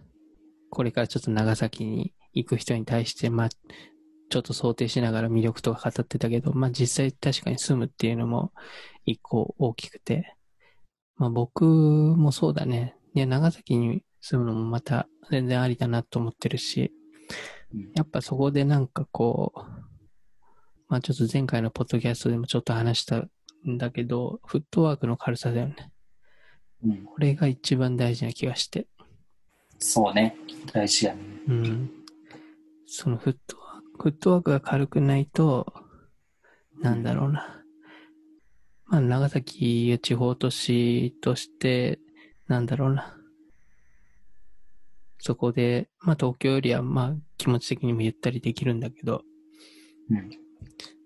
これからちょっと長崎に行く人に対して、まあ、ちょっと想定しながら魅力とか語ってたけど、まあ実際確かに住むっていうのも一個大きくて、まあ僕もそうだね。いや、長崎に住むのもまた全然ありだなと思ってるし、やっぱそこでなんかこう、まあちょっと前回のポッドキャストでもちょっと話したんだけど、フットワークの軽さだよね。うん、これが一番大事な気がして。そうね。大事やね。うん。そのフットワーク、フットワークが軽くないと、なんだろうな。まあ長崎地方都市として、なんだろうな。そこで、まあ東京よりはまあ気持ち的にもゆったりできるんだけど、うん、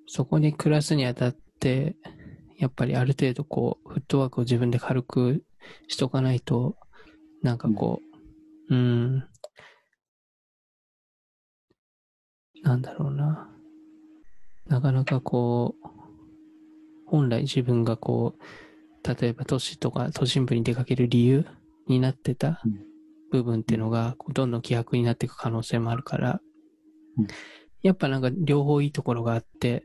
そこに暮らすにあたって、やっぱりある程度こう、フットワークを自分で軽くしとかないと、なんかこう、うん、うんなんだろうな。なかなかこう、本来自分がこう、例えば都市とか都心部に出かける理由になってた部分っていうのが、どんどん希薄になっていく可能性もあるから、うん、やっぱなんか両方いいところがあって、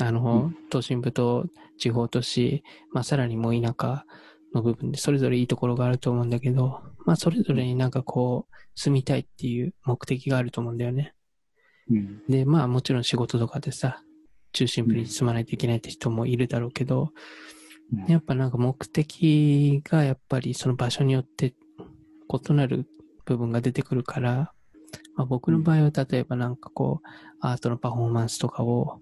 あの、うん、都心部と地方都市、まあさらにもう田舎の部分でそれぞれいいところがあると思うんだけど、まあそれぞれになんかこう、住みたいっていう目的があると思うんだよね。うん、で、まあもちろん仕事とかでさ、中心部に住まないといけないって人もいるだろうけど、うん、やっぱなんか目的がやっぱりその場所によって異なる部分が出てくるから、まあ、僕の場合は例えばなんかこう、アートのパフォーマンスとかを、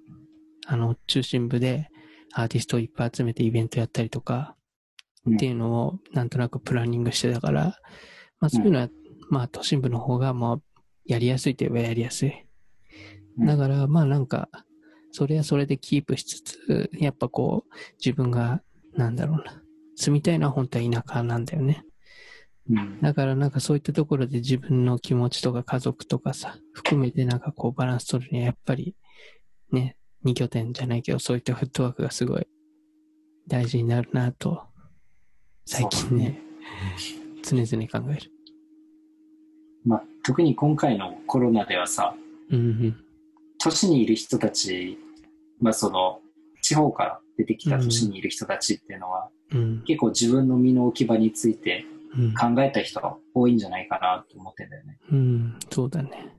あの、中心部でアーティストをいっぱい集めてイベントやったりとか、っていうのをなんとなくプランニングしてたから、まあそういうのは、まあ都心部の方がもうやりやすいといえばやりやすい。だからまあなんか、それはそれでキープしつつ、やっぱこう、自分が、なんだろうな、住みたいのは本当は田舎なんだよね。うん、だからなんかそういったところで自分の気持ちとか家族とかさ、含めてなんかこうバランス取るにはやっぱりね、二拠点じゃないけどそういったフットワークがすごい大事になるなと、最近ね、常々考える。まあ、特に今回のコロナではさ、うん、都市にいる人たち、まあその、地方から出てきた都市にいる人たちっていうのは、うん、結構自分の身の置き場について考えた人が多いんじゃないかなと思ってんだよね。うん、そうだね。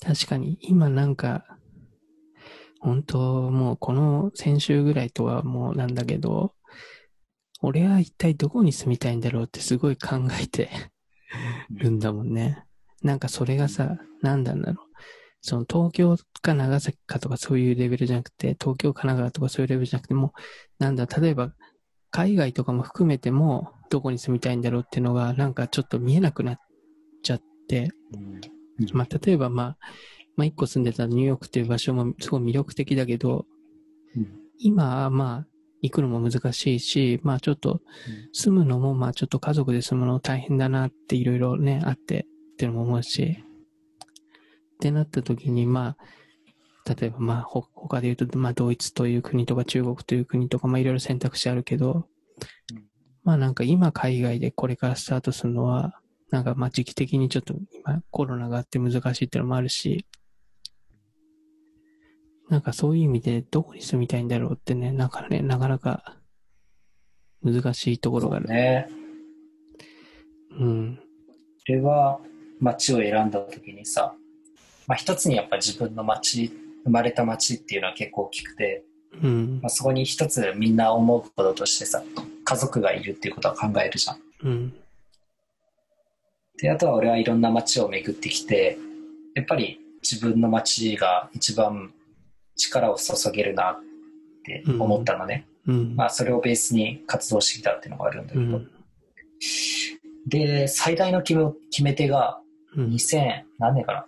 確かに、今なんか、本当もうこの先週ぐらいとはもうなんだけど、俺は一体どこに住みたいんだろうってすごい考えてるんだもんね。なんかそれがさ、なんだんだろう。その東京か長崎かとかそういうレベルじゃなくて、東京、神奈川とかそういうレベルじゃなくても、なんだ、例えば海外とかも含めても、どこに住みたいんだろうっていうのが、なんかちょっと見えなくなっちゃって、うん、まあ、例えばまあ、まあ、一個住んでたニューヨークっていう場所もすごい魅力的だけど、うん、今はまあ、行くのも難しいし、まあちょっと住むのもまあちょっと家族で住むの大変だなっていろいろね、あってっていうのも思うし、ってなった時にまあ、例えばまあ他で言うとまあドイツという国とか中国という国とかまあいろいろ選択肢あるけど、まあなんか今海外でこれからスタートするのは、なんかまあ時期的にちょっと今コロナがあって難しいっていうのもあるし、なんかそういう意味でどこに住みたいんだろうってね、なんかね、なかなか難しいところがある。ね。うん。それは街を選んだ時にさ、まあ一つにやっぱ自分の街、生まれた街っていうのは結構大きくて、うん、まあ、そこに一つみんな思うこととしてさ、家族がいるっていうことは考えるじゃん。うん、で、あとは俺はいろんな街を巡ってきて、やっぱり自分の街が一番力を注げるなって思ったのね。うん、まあ、それをベースに活動してきたっていうのがあるんだけど。うん、で、最大の決め決め手が、2000、何年かな？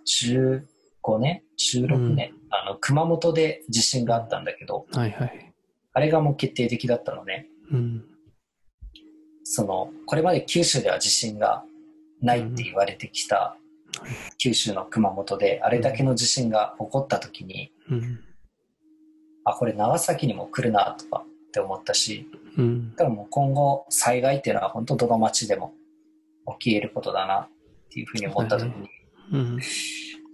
?15 年 ?16 年、あの、熊本で地震があったんだけど、はいはい、あれがもう決定的だったのね。その、これまで九州では地震がないって言われてきた、九州の熊本であれだけの地震が起こった時に、あ、これ長崎にも来るなとかって思ったし、うん、だからもう今後災害っていうのは本当どの町でも起き得ることだなっていうふうに思った時に、うん、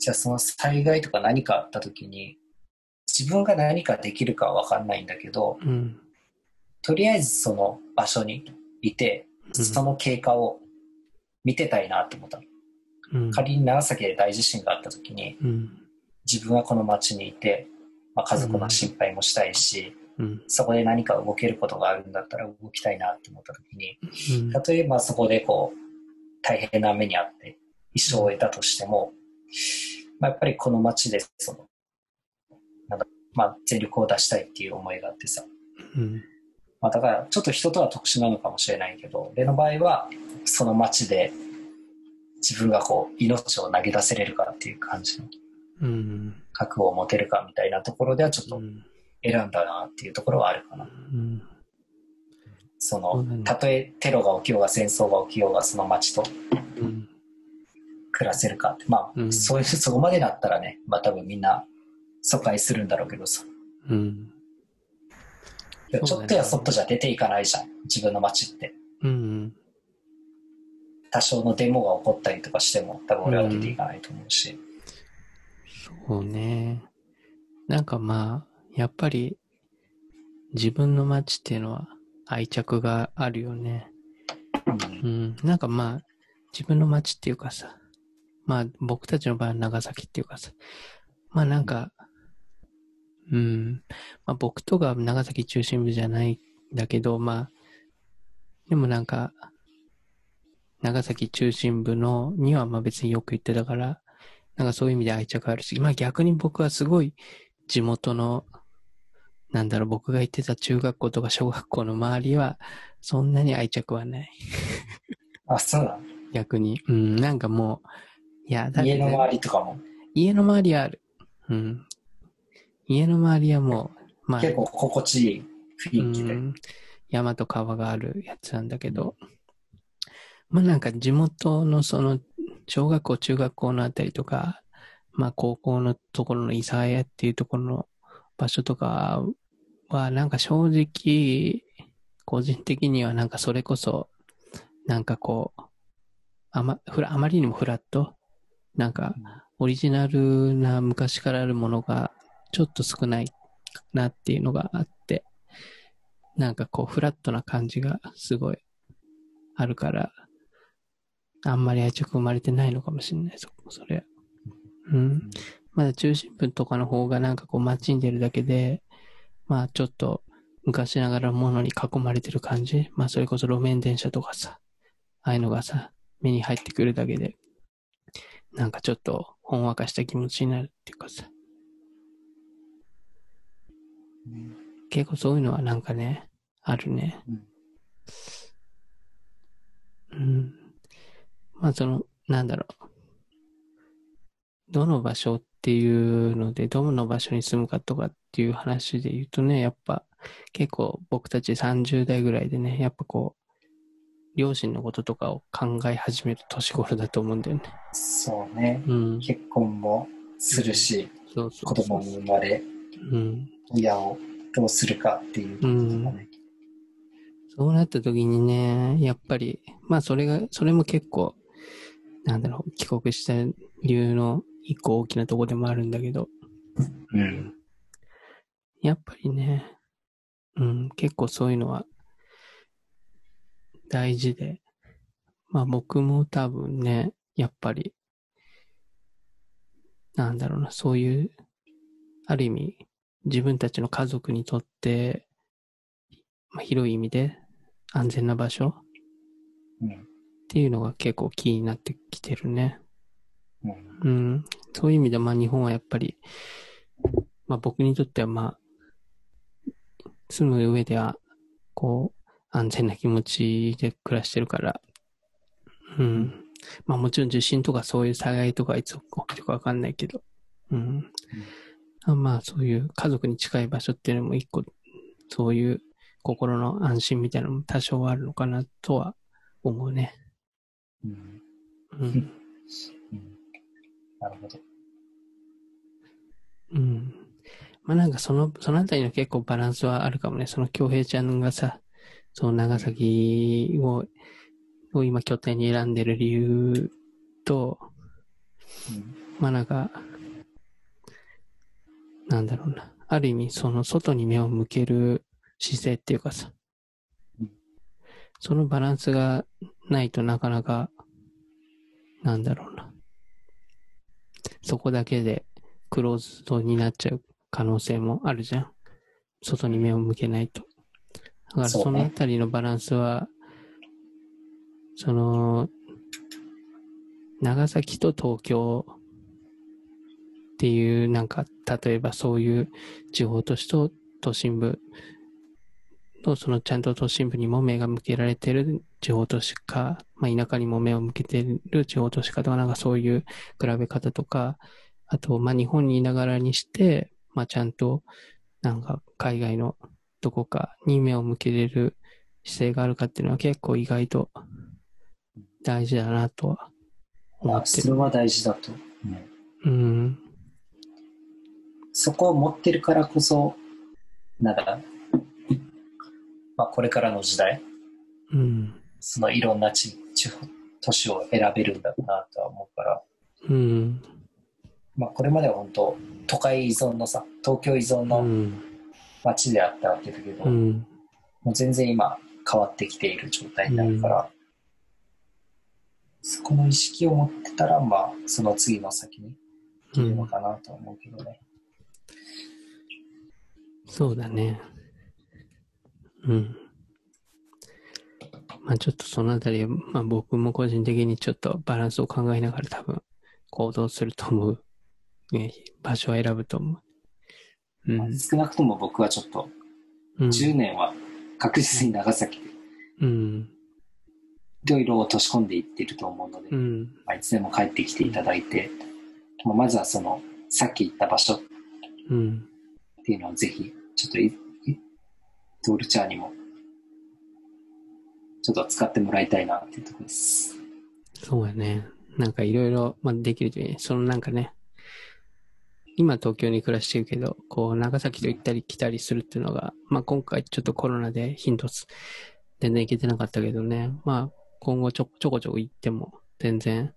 じゃあその災害とか何かあった時に自分が何かできるかは分かんないんだけど、うん、とりあえずその場所にいてその経過を見てたいなと思ったの、うん、仮に長崎で大地震があった時に、自分はこの町にいてまあ、家族の心配もしたいし、うん、そこで何か動けることがあるんだったら動きたいなって思った時に、うん、例えばそこでこう大変な目にあって一生を得たとしても、まあ、やっぱりこの街でそのなんだ、まあ、全力を出したいっていう思いがあってさ、うん。まあ、だからちょっと人とは特殊なのかもしれないけど俺の場合はその街で自分がこう命を投げ出せれるかっていう感じの覚悟を持てるかみたいなところではちょっと選んだなっていうところはあるかな。うん、その、たとえテロが起きようが戦争が起きようがその街と暮らせるかって、まあ、うん、そういう、そこまでだったらね、まあ多分みんな疎開するんだろうけどさ。うん、ちょっとやそっとじゃ出ていかないじゃん、自分の街って。うん、多少のデモが起こったりとかしても多分俺は出ていかないと思うし。そうね。なんかまあ、やっぱり自分の街っていうのは愛着があるよね。うん。なんかまあ、自分の街っていうかさ、まあ僕たちの場合は長崎っていうかさ、まあなんか、うん、まあ僕とか長崎中心部じゃないんだけど、まあ、でもなんか、長崎中心部のにはまあ別によく行ってたから、なんかそういう意味で愛着あるし、まあ逆に僕はすごい地元のなんだろう、僕が行ってた中学校とか小学校の周りは、そんなに愛着はない。あ、そうなの？逆に。うん、なんかもう、いや、だ家の周りとかも？家の周りはある。うん。家の周りはもう、まあ。結構心地いい雰囲気で。山と川があるやつなんだけど、まあなんか地元のその、小学校、中学校のあたりとか、まあ高校のところの諫早っていうところの場所とかは、なんか正直、個人的にはなんかそれこそ、なんかこう、あま、ふら、あまりにもフラットなんか、オリジナルな昔からあるものがちょっと少ないなっていうのがあって、なんかこう、フラットな感じがすごいあるから、あんまり愛着生まれてないのかもしれない、そ、それ。うん。まだ中心部とかの方がなんかこう街に出るだけで、まあちょっと昔ながらものに囲まれてる感じ。まあそれこそ路面電車とかさ、ああいうのがさ、目に入ってくるだけで、なんかちょっとほんわかした気持ちになるっていうかさ。結構そういうのはなんかね、あるね。うん。まあその、なんだろう。どの場所っていうので、どの場所に住むかとかっていう話で言うとね、やっぱ結構僕たち30代ぐらいでね、やっぱこう、両親のこととかを考え始める年頃だと思うんだよね。そうね。うん、結婚もするし、う子供も生まれ、うん、親をどうするかっていうこととかね、そうなった時にね、やっぱり、まあそれが、それも結構、なんだろう、帰国した理由の一個大きなとこでもあるんだけど、うん。やっぱりね、うん、結構そういうのは大事で、まあ僕も多分ね、やっぱり、なんだろうな、そういう、ある意味、自分たちの家族にとって、まあ、広い意味で安全な場所、うん、っていうのが結構気になってきてるね。うん、そういう意味で、まあ日本はやっぱり、まあ僕にとってはまあ、住む上では、こう、安全な気持ちで暮らしてるから、うん。まあもちろん地震とかそういう災害とかいつ起きるかわかんないけど、うん。うん、まあそういう家族に近い場所っていうのも一個、そういう心の安心みたいなのも多少あるのかなとは思うね。うん。うん。なるほど。うん。まあなんかその、そのあたりの結構バランスはあるかもね。その京平ちゃんがさ、その長崎を、を今拠点に選んでる理由と、うん、まあなんか、なんだろうな。ある意味、その外に目を向ける姿勢っていうかさ、そのバランスがないとなかなか、なんだろうな。そこだけでクローズドになっちゃう可能性もあるじゃん。外に目を向けないと。だからそのあたりのバランスは、その、長崎と東京っていう、なんか、例えばそういう地方都市と都心部と、そのちゃんと都心部にも目が向けられてる地方都市か、まあ田舎にも目を向けてる地方都市かとか、なんかそういう比べ方とか、あと、まあ日本にいながらにして、まあちゃんと、なんか海外のどこかに目を向けれる姿勢があるかっていうのは結構意外と大事だなとは思ってる。それは大事だと、うん。そこを持ってるからこそ、なんだ、まあこれからの時代、うん、そのいろんな地地方都市を選べるんだなとは思うから、うん、まあこれまでは本当都会依存のさ東京依存の街であったわけだけど、うん、もう全然今変わってきている状態になるから、うん、そこの意識を持ってたら、まあ、その次の先にいるのかなと思うけどね。うん、そうだね。うん。まあちょっとそのあたり、まあ僕も個人的にちょっとバランスを考えながら多分行動すると思う。ね、場所を選ぶと思う。うん、少なくとも僕はちょっと、10年は確実に長崎で、うん、いろいろ落とし込んでいっていると思うので、うん、まあ、いつでも帰ってきていただいて、まあ、まずはその、さっき言った場所っていうのをぜひ、ちょっとトールチャーにも、ちょっと使ってもらいたいなっていうところです。そうやね。なんかいろいろ、まあ、できるといいそのなんかね、今東京に暮らしてるけど、こう、長崎と行ったり来たりするっていうのが、まあ今回ちょっとコロナで頻度全然行けてなかったけどね、まあ今後ちょちょこちょこ行っても全然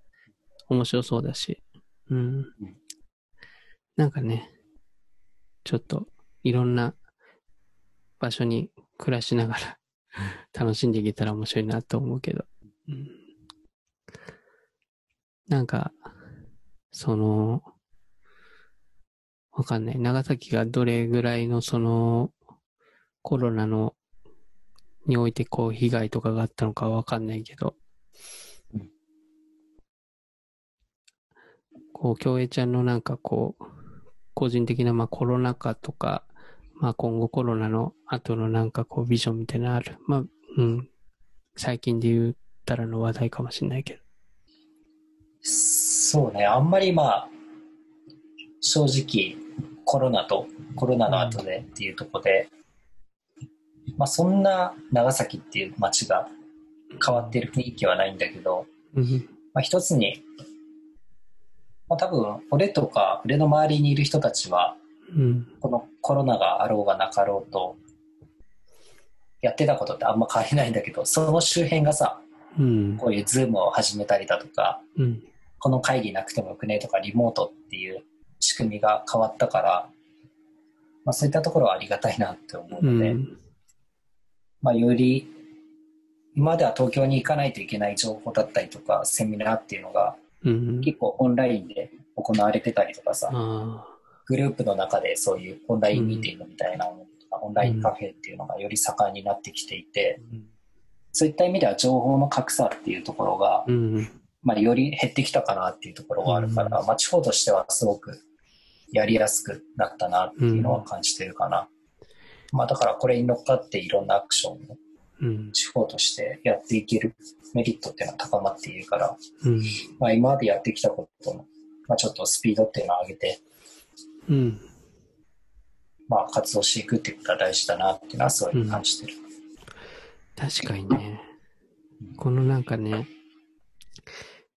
面白そうだし、うん。なんかね、ちょっといろんな場所に暮らしながら 楽しんでいけたら面白いなと思うけど、うん、なんか、その、わかんない。長崎がどれぐらいのそのコロナのにおいてこう被害とかがあったのかわかんないけど、こう、京平ちゃんのなんかこう、個人的なまあコロナ禍とか、まあ今後コロナの後のなんかこうビジョンみたいなのある？まあ、うん。最近で言ったらの話題かもしれないけど。そうね、あんまりまあ、正直コロナとコロナの後でっていうところで、うん、まあそんな長崎っていう街が変わってる雰囲気はないんだけど、うん、まあ一つに、まあ多分俺とか俺の周りにいる人たちは、うん、このコロナがあろうがなかろうと、やってたことってあんま変わりないんだけど、その周辺がさ、うん、こういうズームを始めたりだとか、うん、この会議なくてもよくねとか、リモートっていう仕組みが変わったから、まあ、そういったところはありがたいなって思うので、うん、まあ、より今までは東京に行かないといけない情報だったりとかセミナーっていうのが、結構オンラインで行われてたりとかさ、グループの中でそういうオンラインミーティングみたいなものとか、オンラインカフェっていうのがより盛んになってきていて、そういった意味では情報の格差っていうところが、まあ、より減ってきたかなっていうところがあるから、まあ、地方としてはすごくやりやすくなったなっていうのは感じてるかな。うん、まあだからこれに乗っかっていろんなアクションを地方としてやっていけるメリットっていうのは高まっているから、うん、まあ今までやってきたことの、まあちょっとスピードっていうのを上げて、うん、まあ活動していくっていうことは大事だなっていうのはすごい感じてる。確かにね。このなんかね、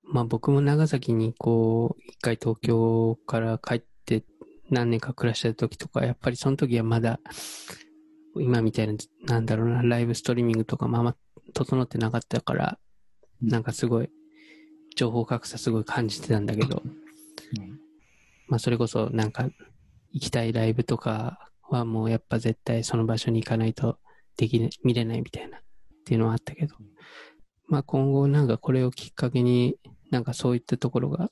まあ僕も長崎にこう、一回東京から帰っ何年か暮らしてた時とか、やっぱりその時はまだ、今みたいな、なんだろうな、ライブストリーミングとかまあまあ整ってなかったから、なんかすごい、情報格差すごい感じてたんだけど、まあそれこそなんか、行きたいライブとかはもうやっぱ絶対その場所に行かないとでき見れないみたいなっていうのはあったけど、まあ今後なんかこれをきっかけになんかそういったところが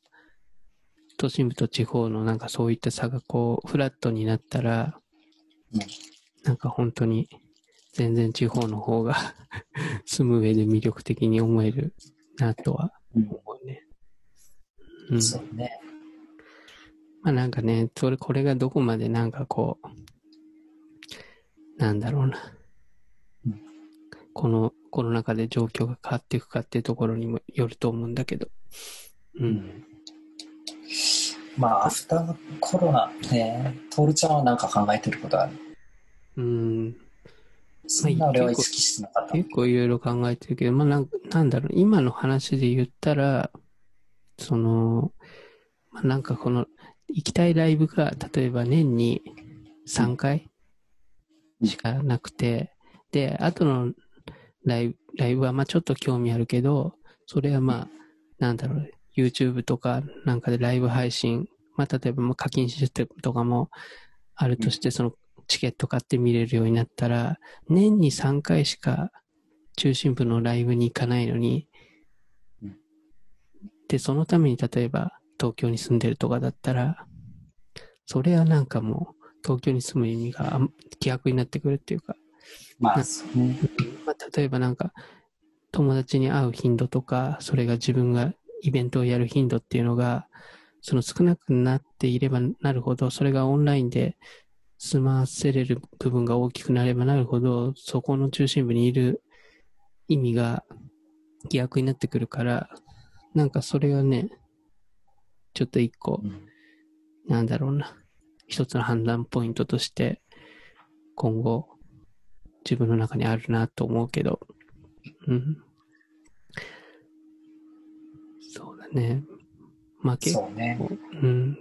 都心部と地方のなんかそういった差がこう、フラットになったら、なんか本当に全然地方の方が 住む上で魅力的に思えるなとは思うね。うん。そうね。まあなんかね、それ、これがどこまでなんかこう、なんだろうな。うん、このコロナ禍で状況が変わっていくかっていうところにもよると思うんだけど。うん、うんまあ、アフターコロナね、トールちゃんは何か考えてることある？うん。そんな俺は意識してなかった。結構いろいろ考えてるけど、まあなん、なんだろう、今の話で言ったら、その、まあ、なんかこの、行きたいライブが、例えば年に3回しかなくて、で、後のライブライブはまあちょっと興味あるけど、それはまあ、なんだろう、YouTube とかなんかでライブ配信、まあ、例えばもう課金システムとかもあるとして、そのチケット買って見れるようになったら、年に3回しか中心部のライブに行かないのに、で、そのために例えば東京に住んでるとかだったら、それはなんかもう東京に住む意味が逆になってくるっていうか、まあ、まあ、例えばなんか友達に会う頻度とか、それが自分がイベントをやる頻度っていうのが、その少なくなっていればなるほど、それがオンラインで済ませれる部分が大きくなればなるほど、そこの中心部にいる意味が逆になってくるから、なんかそれがね、ちょっと一個、うん、なんだろうな、一つの判断ポイントとして、今後、自分の中にあるなと思うけど、うん。そうだね。まあ結構、ね、うん。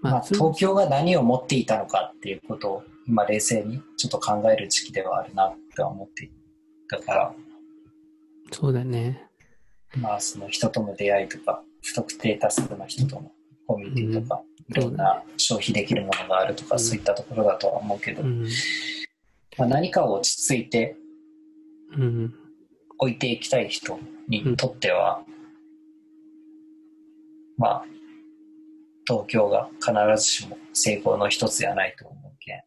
まあ、まあ、東京が何を持っていたのかっていうことを今冷静にちょっと考える時期ではあるなって思っていたから。そうだね。まあその人との出会いとか、不特定多数の人とのコミュニティとか、うん、いろんな消費できるものがあるとか、うん、そういったところだとは思うけど、うん、まあ、何かを落ち着いて置いていきたい人にとっては、まあ東京が必ずしも成功の一つではないと思うけん。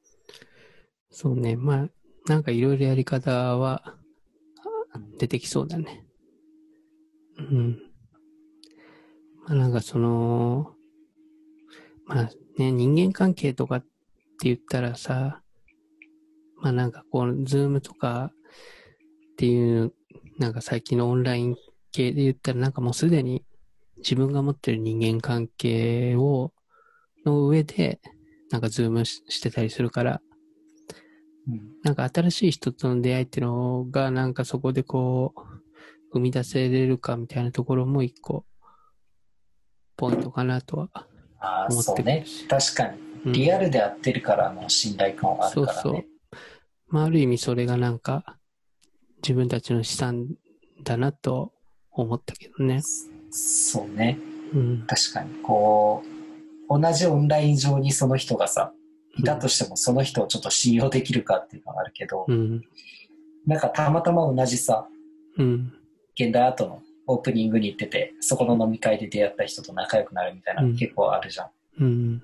そうね。まあ、なんかいろいろやり方は出てきそうだね。うん。まあなんかその、まあね、人間関係とかって言ったらさ、まあなんかこう、ズームとかっていう、なんか最近のオンライン系で言ったらなんかもうすでに自分が持ってる人間関係を、の上で、なんかズームしてたりするから、うん、なんか新しい人との出会いっていうのが、なんかそこでこう、生み出せれるかみたいなところも一個、ポイントかなとはああ、そうね。確かに。リアルで会ってるからの信頼感はあるからね。そうそう。まあ、ある意味それがなんか、自分たちの資産だなと思ったけどね。そうね、うん、確かにこう同じオンライン上にその人がさいたとしてもその人をちょっと信用できるかっていうのがあるけど、うん、なんかたまたま同じさ、うん、現代アートのオープニングに行っててそこの飲み会で出会った人と仲良くなるみたいなの結構あるじゃん、うん、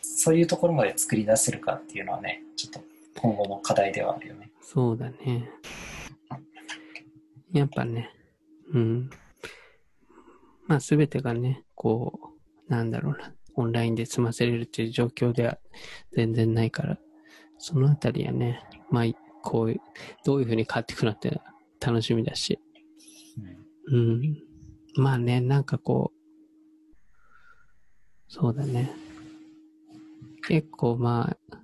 そういうところまで作り出せるかっていうのはねちょっと今後の課題ではあるよね。そうだね。やっぱね。うんまあ全てがね、こう、なんだろうな、オンラインで済ませれるっていう状況では全然ないから、そのあたりはね、まあ、こう、どういうふうに変わっていくのって楽しみだし、うん。まあね、なんかこう、そうだね。結構まあ、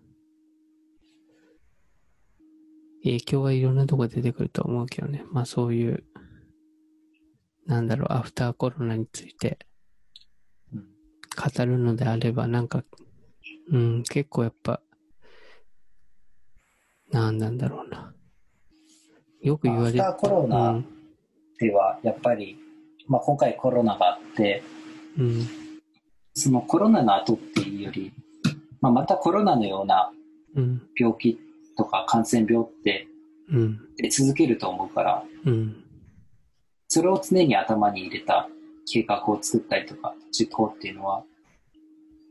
影響はいろんなとこ出てくると思うけどね。まあそういうなんだろう、アフターコロナについて語るのであれば、なんか、うん、結構やっぱ、なんなんだろうな。よく言われる。アフターコロナでは、やっぱり、うん、まあ今回コロナがあって、うん、そのコロナの後っていうより、まあ、またコロナのような病気とか感染病って出続けると思うから、うんそれを常に頭に入れた計画を作ったりとか、実行っていうのは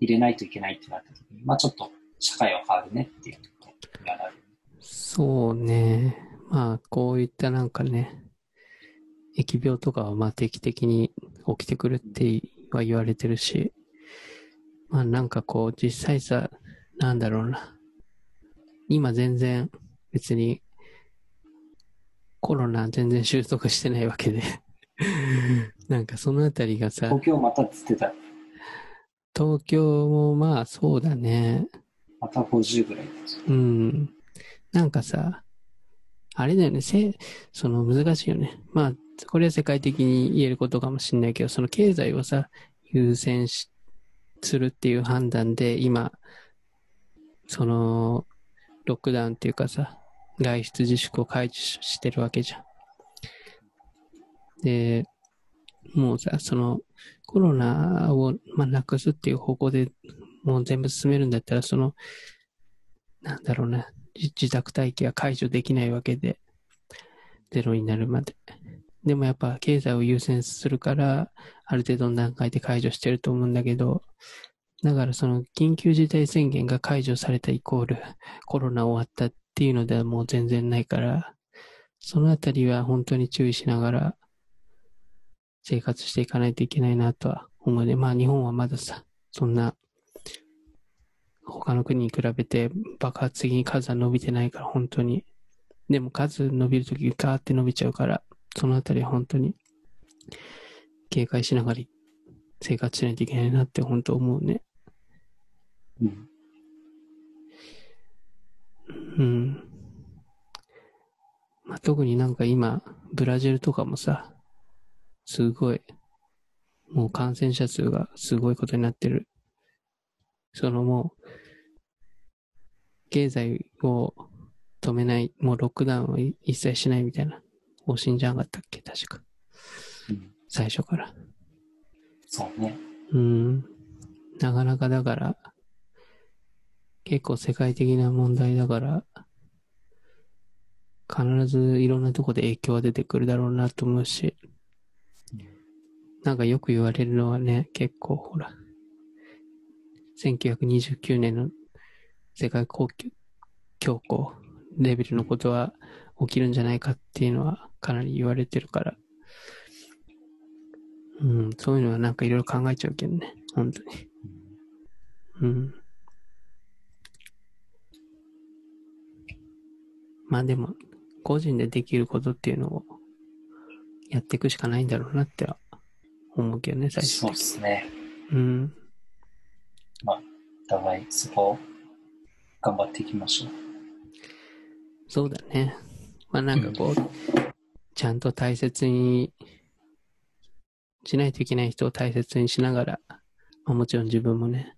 入れないといけないってなった時に、まあちょっと社会は変わるねっていうことになる。そうね。まあこういったなんかね、疫病とかはまあ定期的に起きてくるっては言われてるし、まあなんかこう実際さ、なんだろうな。今全然別にコロナ全然収束してないわけで なんかそのあたりがさ。東京またつってた。東京もまあそうだね。また50ぐらいうん。なんかさ、あれだよね、せ、その難しいよね。まあ、これは世界的に言えることかもしれないけど、その経済をさ、優先し、するっていう判断で、今、その、ロックダウンっていうかさ、外出自粛を解除してるわけじゃん。で、もうさ、そのコロナを、まあ、なくすっていう方向でもう全部進めるんだったら、その、なんだろうな、自宅待機は解除できないわけで、ゼロになるまで。でもやっぱ経済を優先するから、ある程度の段階で解除してると思うんだけど、だからその緊急事態宣言が解除されたイコールコロナ終わったっていうのではもう全然ないから、そのあたりは本当に注意しながら生活していかないといけないなとは思うね。まあ日本はまださ、そんな他の国に比べて爆発的に数は伸びてないから、本当に。でも数伸びるときガーって伸びちゃうから、そのあたり本当に警戒しながら生活しないといけないなって本当思うね。うん。うん。まあ、特になんか今、ブラジルとかもさ、すごい、もう感染者数がすごいことになってる。そのもう、経済を止めない、もうロックダウンを一切しないみたいな方針じゃなかったっけ？確か。うん、最初から。そうね。うん。なかなかだから、結構世界的な問題だから、必ずいろんなとこで影響は出てくるだろうなと思うし、なんかよく言われるのはね、結構ほら、1929年の世界公共恐慌レベルのことは起きるんじゃないかっていうのはかなり言われてるから、うん、そういうのはなんかいろいろ考えちゃうけどね、本当に。うん。まあでも、個人でできることっていうのをやっていくしかないんだろうなっては思うけどね、最初そうですね。うん。まあ、お互いそこを頑張っていきましょう。そうだね。まあなんかこう、うん、ちゃんと大切にしないといけない人を大切にしながら、まあ、もちろん自分もね、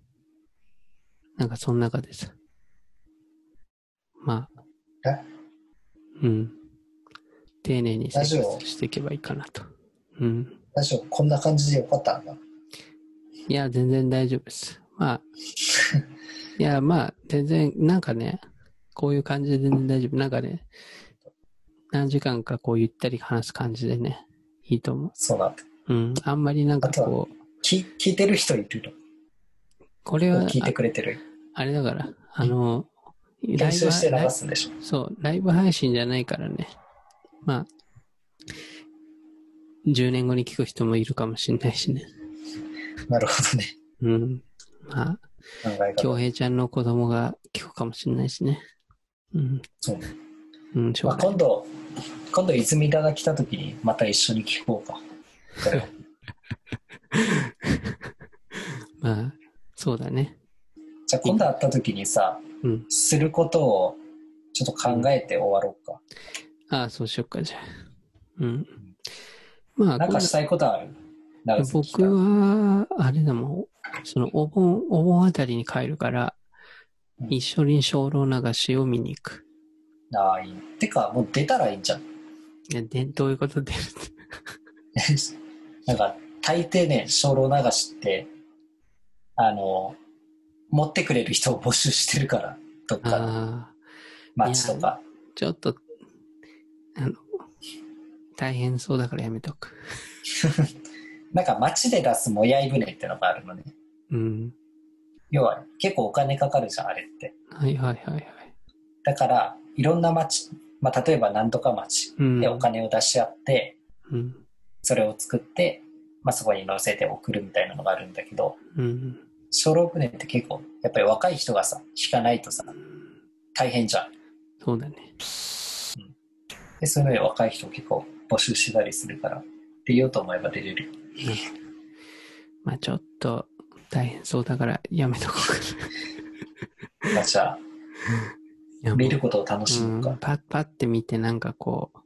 なんかその中でさ、まあ、うん。丁寧に生活していけばいいかなと。うん。大丈夫こんな感じでよかったんだ。いや、全然大丈夫です。まあ、いや、まあ、全然、なんかね、こういう感じで全然大丈夫。なんかね、何時間かこうゆったり話す感じでね、いいと思う。そうなんだ。うん。あんまりなんかこう。聞聞いてる人いるの？これは、聞いてくれてる？あれだから、あの、編集して流すんでしょそう、ライブ配信じゃないからね。まあ、10年後に聞く人もいるかもしれないしね。なるほどね。うん。まあ、京平ちゃんの子供が聞くかもしれないしね。うん。そうね。うん、まあ、今度、今度泉田が来た時にまた一緒に聞こうか。まあ、そうだね。じゃあ今度会った時にさ、うん、することをちょっと考えて終わろうか。ああ、そうしよっか、じゃあ。うん。まあ、なんかしたいことある？僕は、あれだもん、そのお盆、お盆あたりに帰るから、うん、一緒に精霊流しを見に行く。ああ、いい。てか、もう出たらいいんじゃん。いや、で、どういうことで？なんか、大抵ね、精霊流しって、あの、持ってくれる人を募集してるから、どっかの街とか。ちょっと、あの、大変そうだからやめとく。なんか街で出すもやい船ってのがあるのね。うん。要は結構お金かかるじゃん、あれって。はいはいはいはい。だから、いろんな町、まあ、例えばなんとか町でお金を出し合って、うん、それを作って、まあ、そこに載せて送るみたいなのがあるんだけど、うん、小6年って結構、やっぱり若い人がさ、引かないとさ、大変じゃん。そうだね。うん、で、そういうので若い人結構募集したりするから、出ようと思えば出れる。まあちょっと大変そうだからやめとこうか。まあじゃあ、見ることを楽しむか。うん、パッパって見てなんかこう、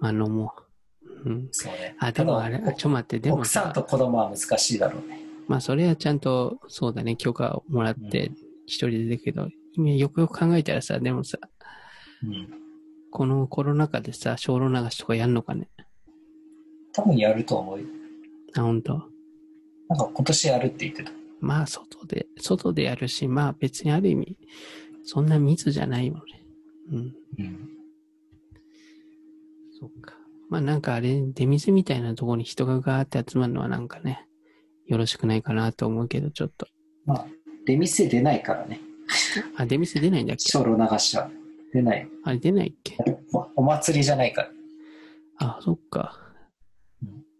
まあ飲もう。うん。そうね。あ、でもあれ、ちょ待って、でも奥さんと子供は難しいだろうね。まあそれはちゃんと、そうだね、許可をもらって一人で出るけど、うん、よくよく考えたらさ、でもさ、うん、このコロナ禍でさ、小炉流しとかやんのかね？多分やると思うよ。あ、本当？なんか今年やるって言ってた。まあ、外で、外でやるし、まあ別にある意味、そんな密じゃないもんね。うん。うん。そっか。まあなんかあれ、出店みたいなところに人がガーって集まるのはなんかね、よろしくないかなと思うけど、ちょっと。まあ、出店出ないからね。あ、出店出ないんだっけ？小炉流しは。出ない。あれ出ないっけ？おお祭りじゃないから。あ、そっか。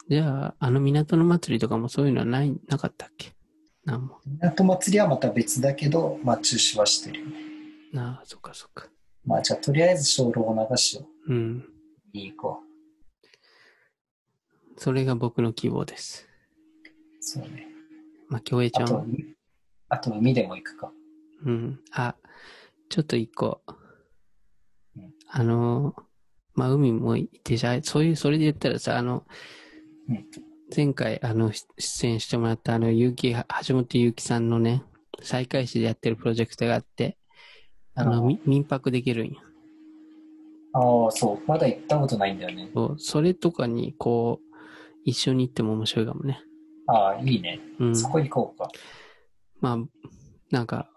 じゃあ、あの港の祭りとかもそういうのはない、なかったっけ？なんも。港祭りはまた別だけど、まあ中止はしてるよね。なあ、そっかそっか。まあじゃあとりあえず小老流しを。うん。いい子。それが僕の希望です。そうね。まあ、京平ちゃんあと、あと海でも行くか。うん。あ、ちょっと一個。うん、あの、まあ、海も行ってじゃそういう、それで言ったらさ、あの、うん、前回、あの、出演してもらった、あの、結城、橋本ゆうきさんのね、再開市でやってるプロジェクトがあって、あの、民泊できるんや。ああ、そう。まだ行ったことないんだよね。そう。それとかに、こう、一緒に行っても面白いかもね。ああ、いいね。うん。そこ行こうか。まあ、なんか、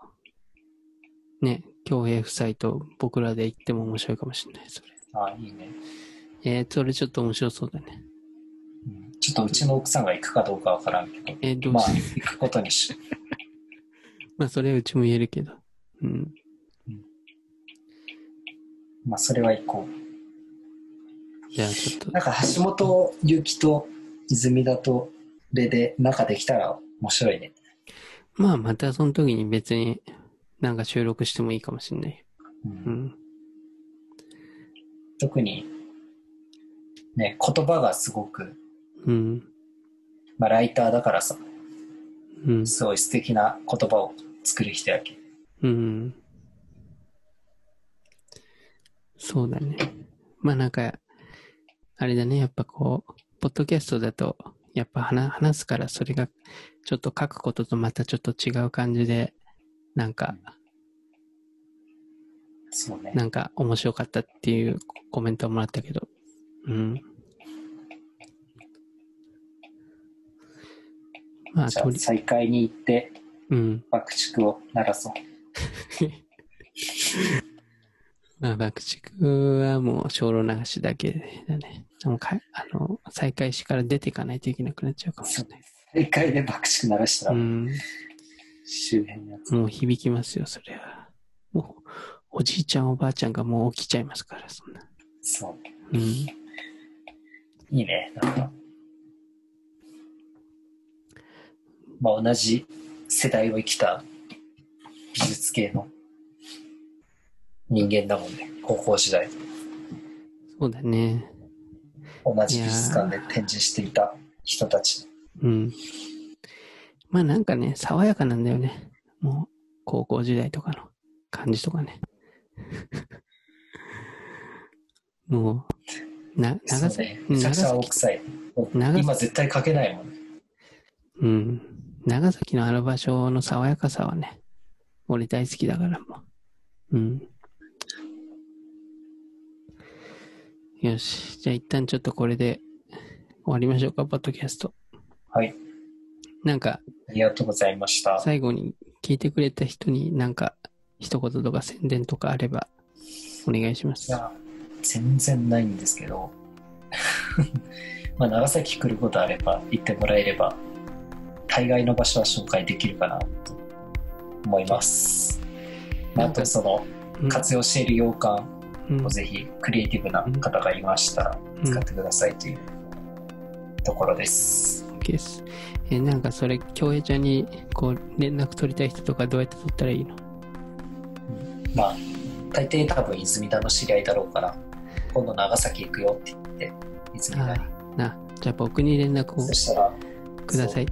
ね、京平夫妻と僕らで行っても面白いかもしれない、それ。ああ、いいね。えー、それちょっと面白そうだね。うん、ちょっとうちの奥さんが行くかどうかわからんけど。えー、どうまあ、行くことにし。まあ、それはうちも言えるけど。うん。うん、まあ、それは行こう。じゃあ、ちょっと。なんか、橋本ゆきと泉田とれで中できたら面白いね。まあ、またその時に別になんか収録してもいいかもしれない。うん。うん、特に、ね、言葉がすごく、うん。まあ、ライターだからさ、うん。すごい素敵な言葉を作る人やけ。うん。そうだね。まあなんか、あれだね、やっぱこう、ポッドキャストだと、やっぱ話すからそれがちょっと書くこととまたちょっと違う感じで、なんか、そうね。なんか面白かったっていうコメントをもらったけど、うん。まあ、じゃあ再開に行って、うん。爆竹を鳴らそう。まあ、爆竹はもう小路流しだけだね。もうかあの再開始から出ていかないといけなくなっちゃうかもしれない。再開で爆竹鳴らしたら、うん、周辺のやつ。もう響きますよ、それは。もう、おじいちゃん、おばあちゃんがもう起きちゃいますから、そんな。そう。うん。いいね、なんか。まあ、同じ世代を生きた美術系の人間だもんね、高校時代。そうだね。同じ美術館で展示していた人たち。うん。まあなんかね、爽やかなんだよね。もう、高校時代とかの感じとかね。もう、な、長崎、ね、めちゃくちゃ青臭い。今絶対書けないもんね。うん。長崎のあの場所の爽やかさはね、俺大好きだからもう。うん。よし。じゃあ一旦ちょっとこれで終わりましょうか、ポッドキャスト。はい。なんか、ありがとうございました。最後に聞いてくれた人になんか一言とか宣伝とかあればお願いします。いや、全然ないんですけど、まあ長崎来ることあれば行ってもらえれば、大概の場所は紹介できるかなと思います。まあ、あとその、活用している洋館、をぜひクリエイティブな方がいましたら使ってくださいというところです。OK です。えなんかそれ、京平ちゃんにこう連絡取りたい人とかどうやって取ったらいいの、うん、まあ、大抵多分泉田の知り合いだろうから、今度長崎行くよって言って、泉田に。な、じゃあ僕に連絡をください。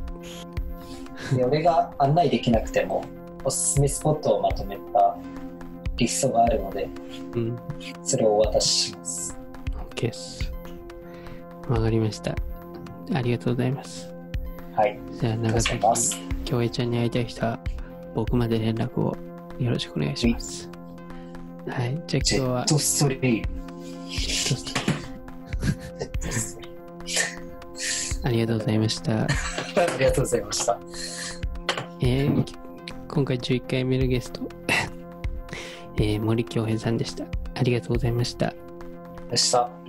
で俺が案内できなくても、おすすめスポットをまとめたリストがあるので、うん、それをお渡しします。OK です。わかりました。ありがとうございます。はい。じゃあ、長崎、京平ちゃんに会いたい人は、僕まで連絡をよろしくお願いします。はい。じゃあ今日は。ジェットストリーム。ありがとうございました。ありがとうございました。えー、今回11回目のゲスト、えー、森京平さんでした。ありがとうございました。でした。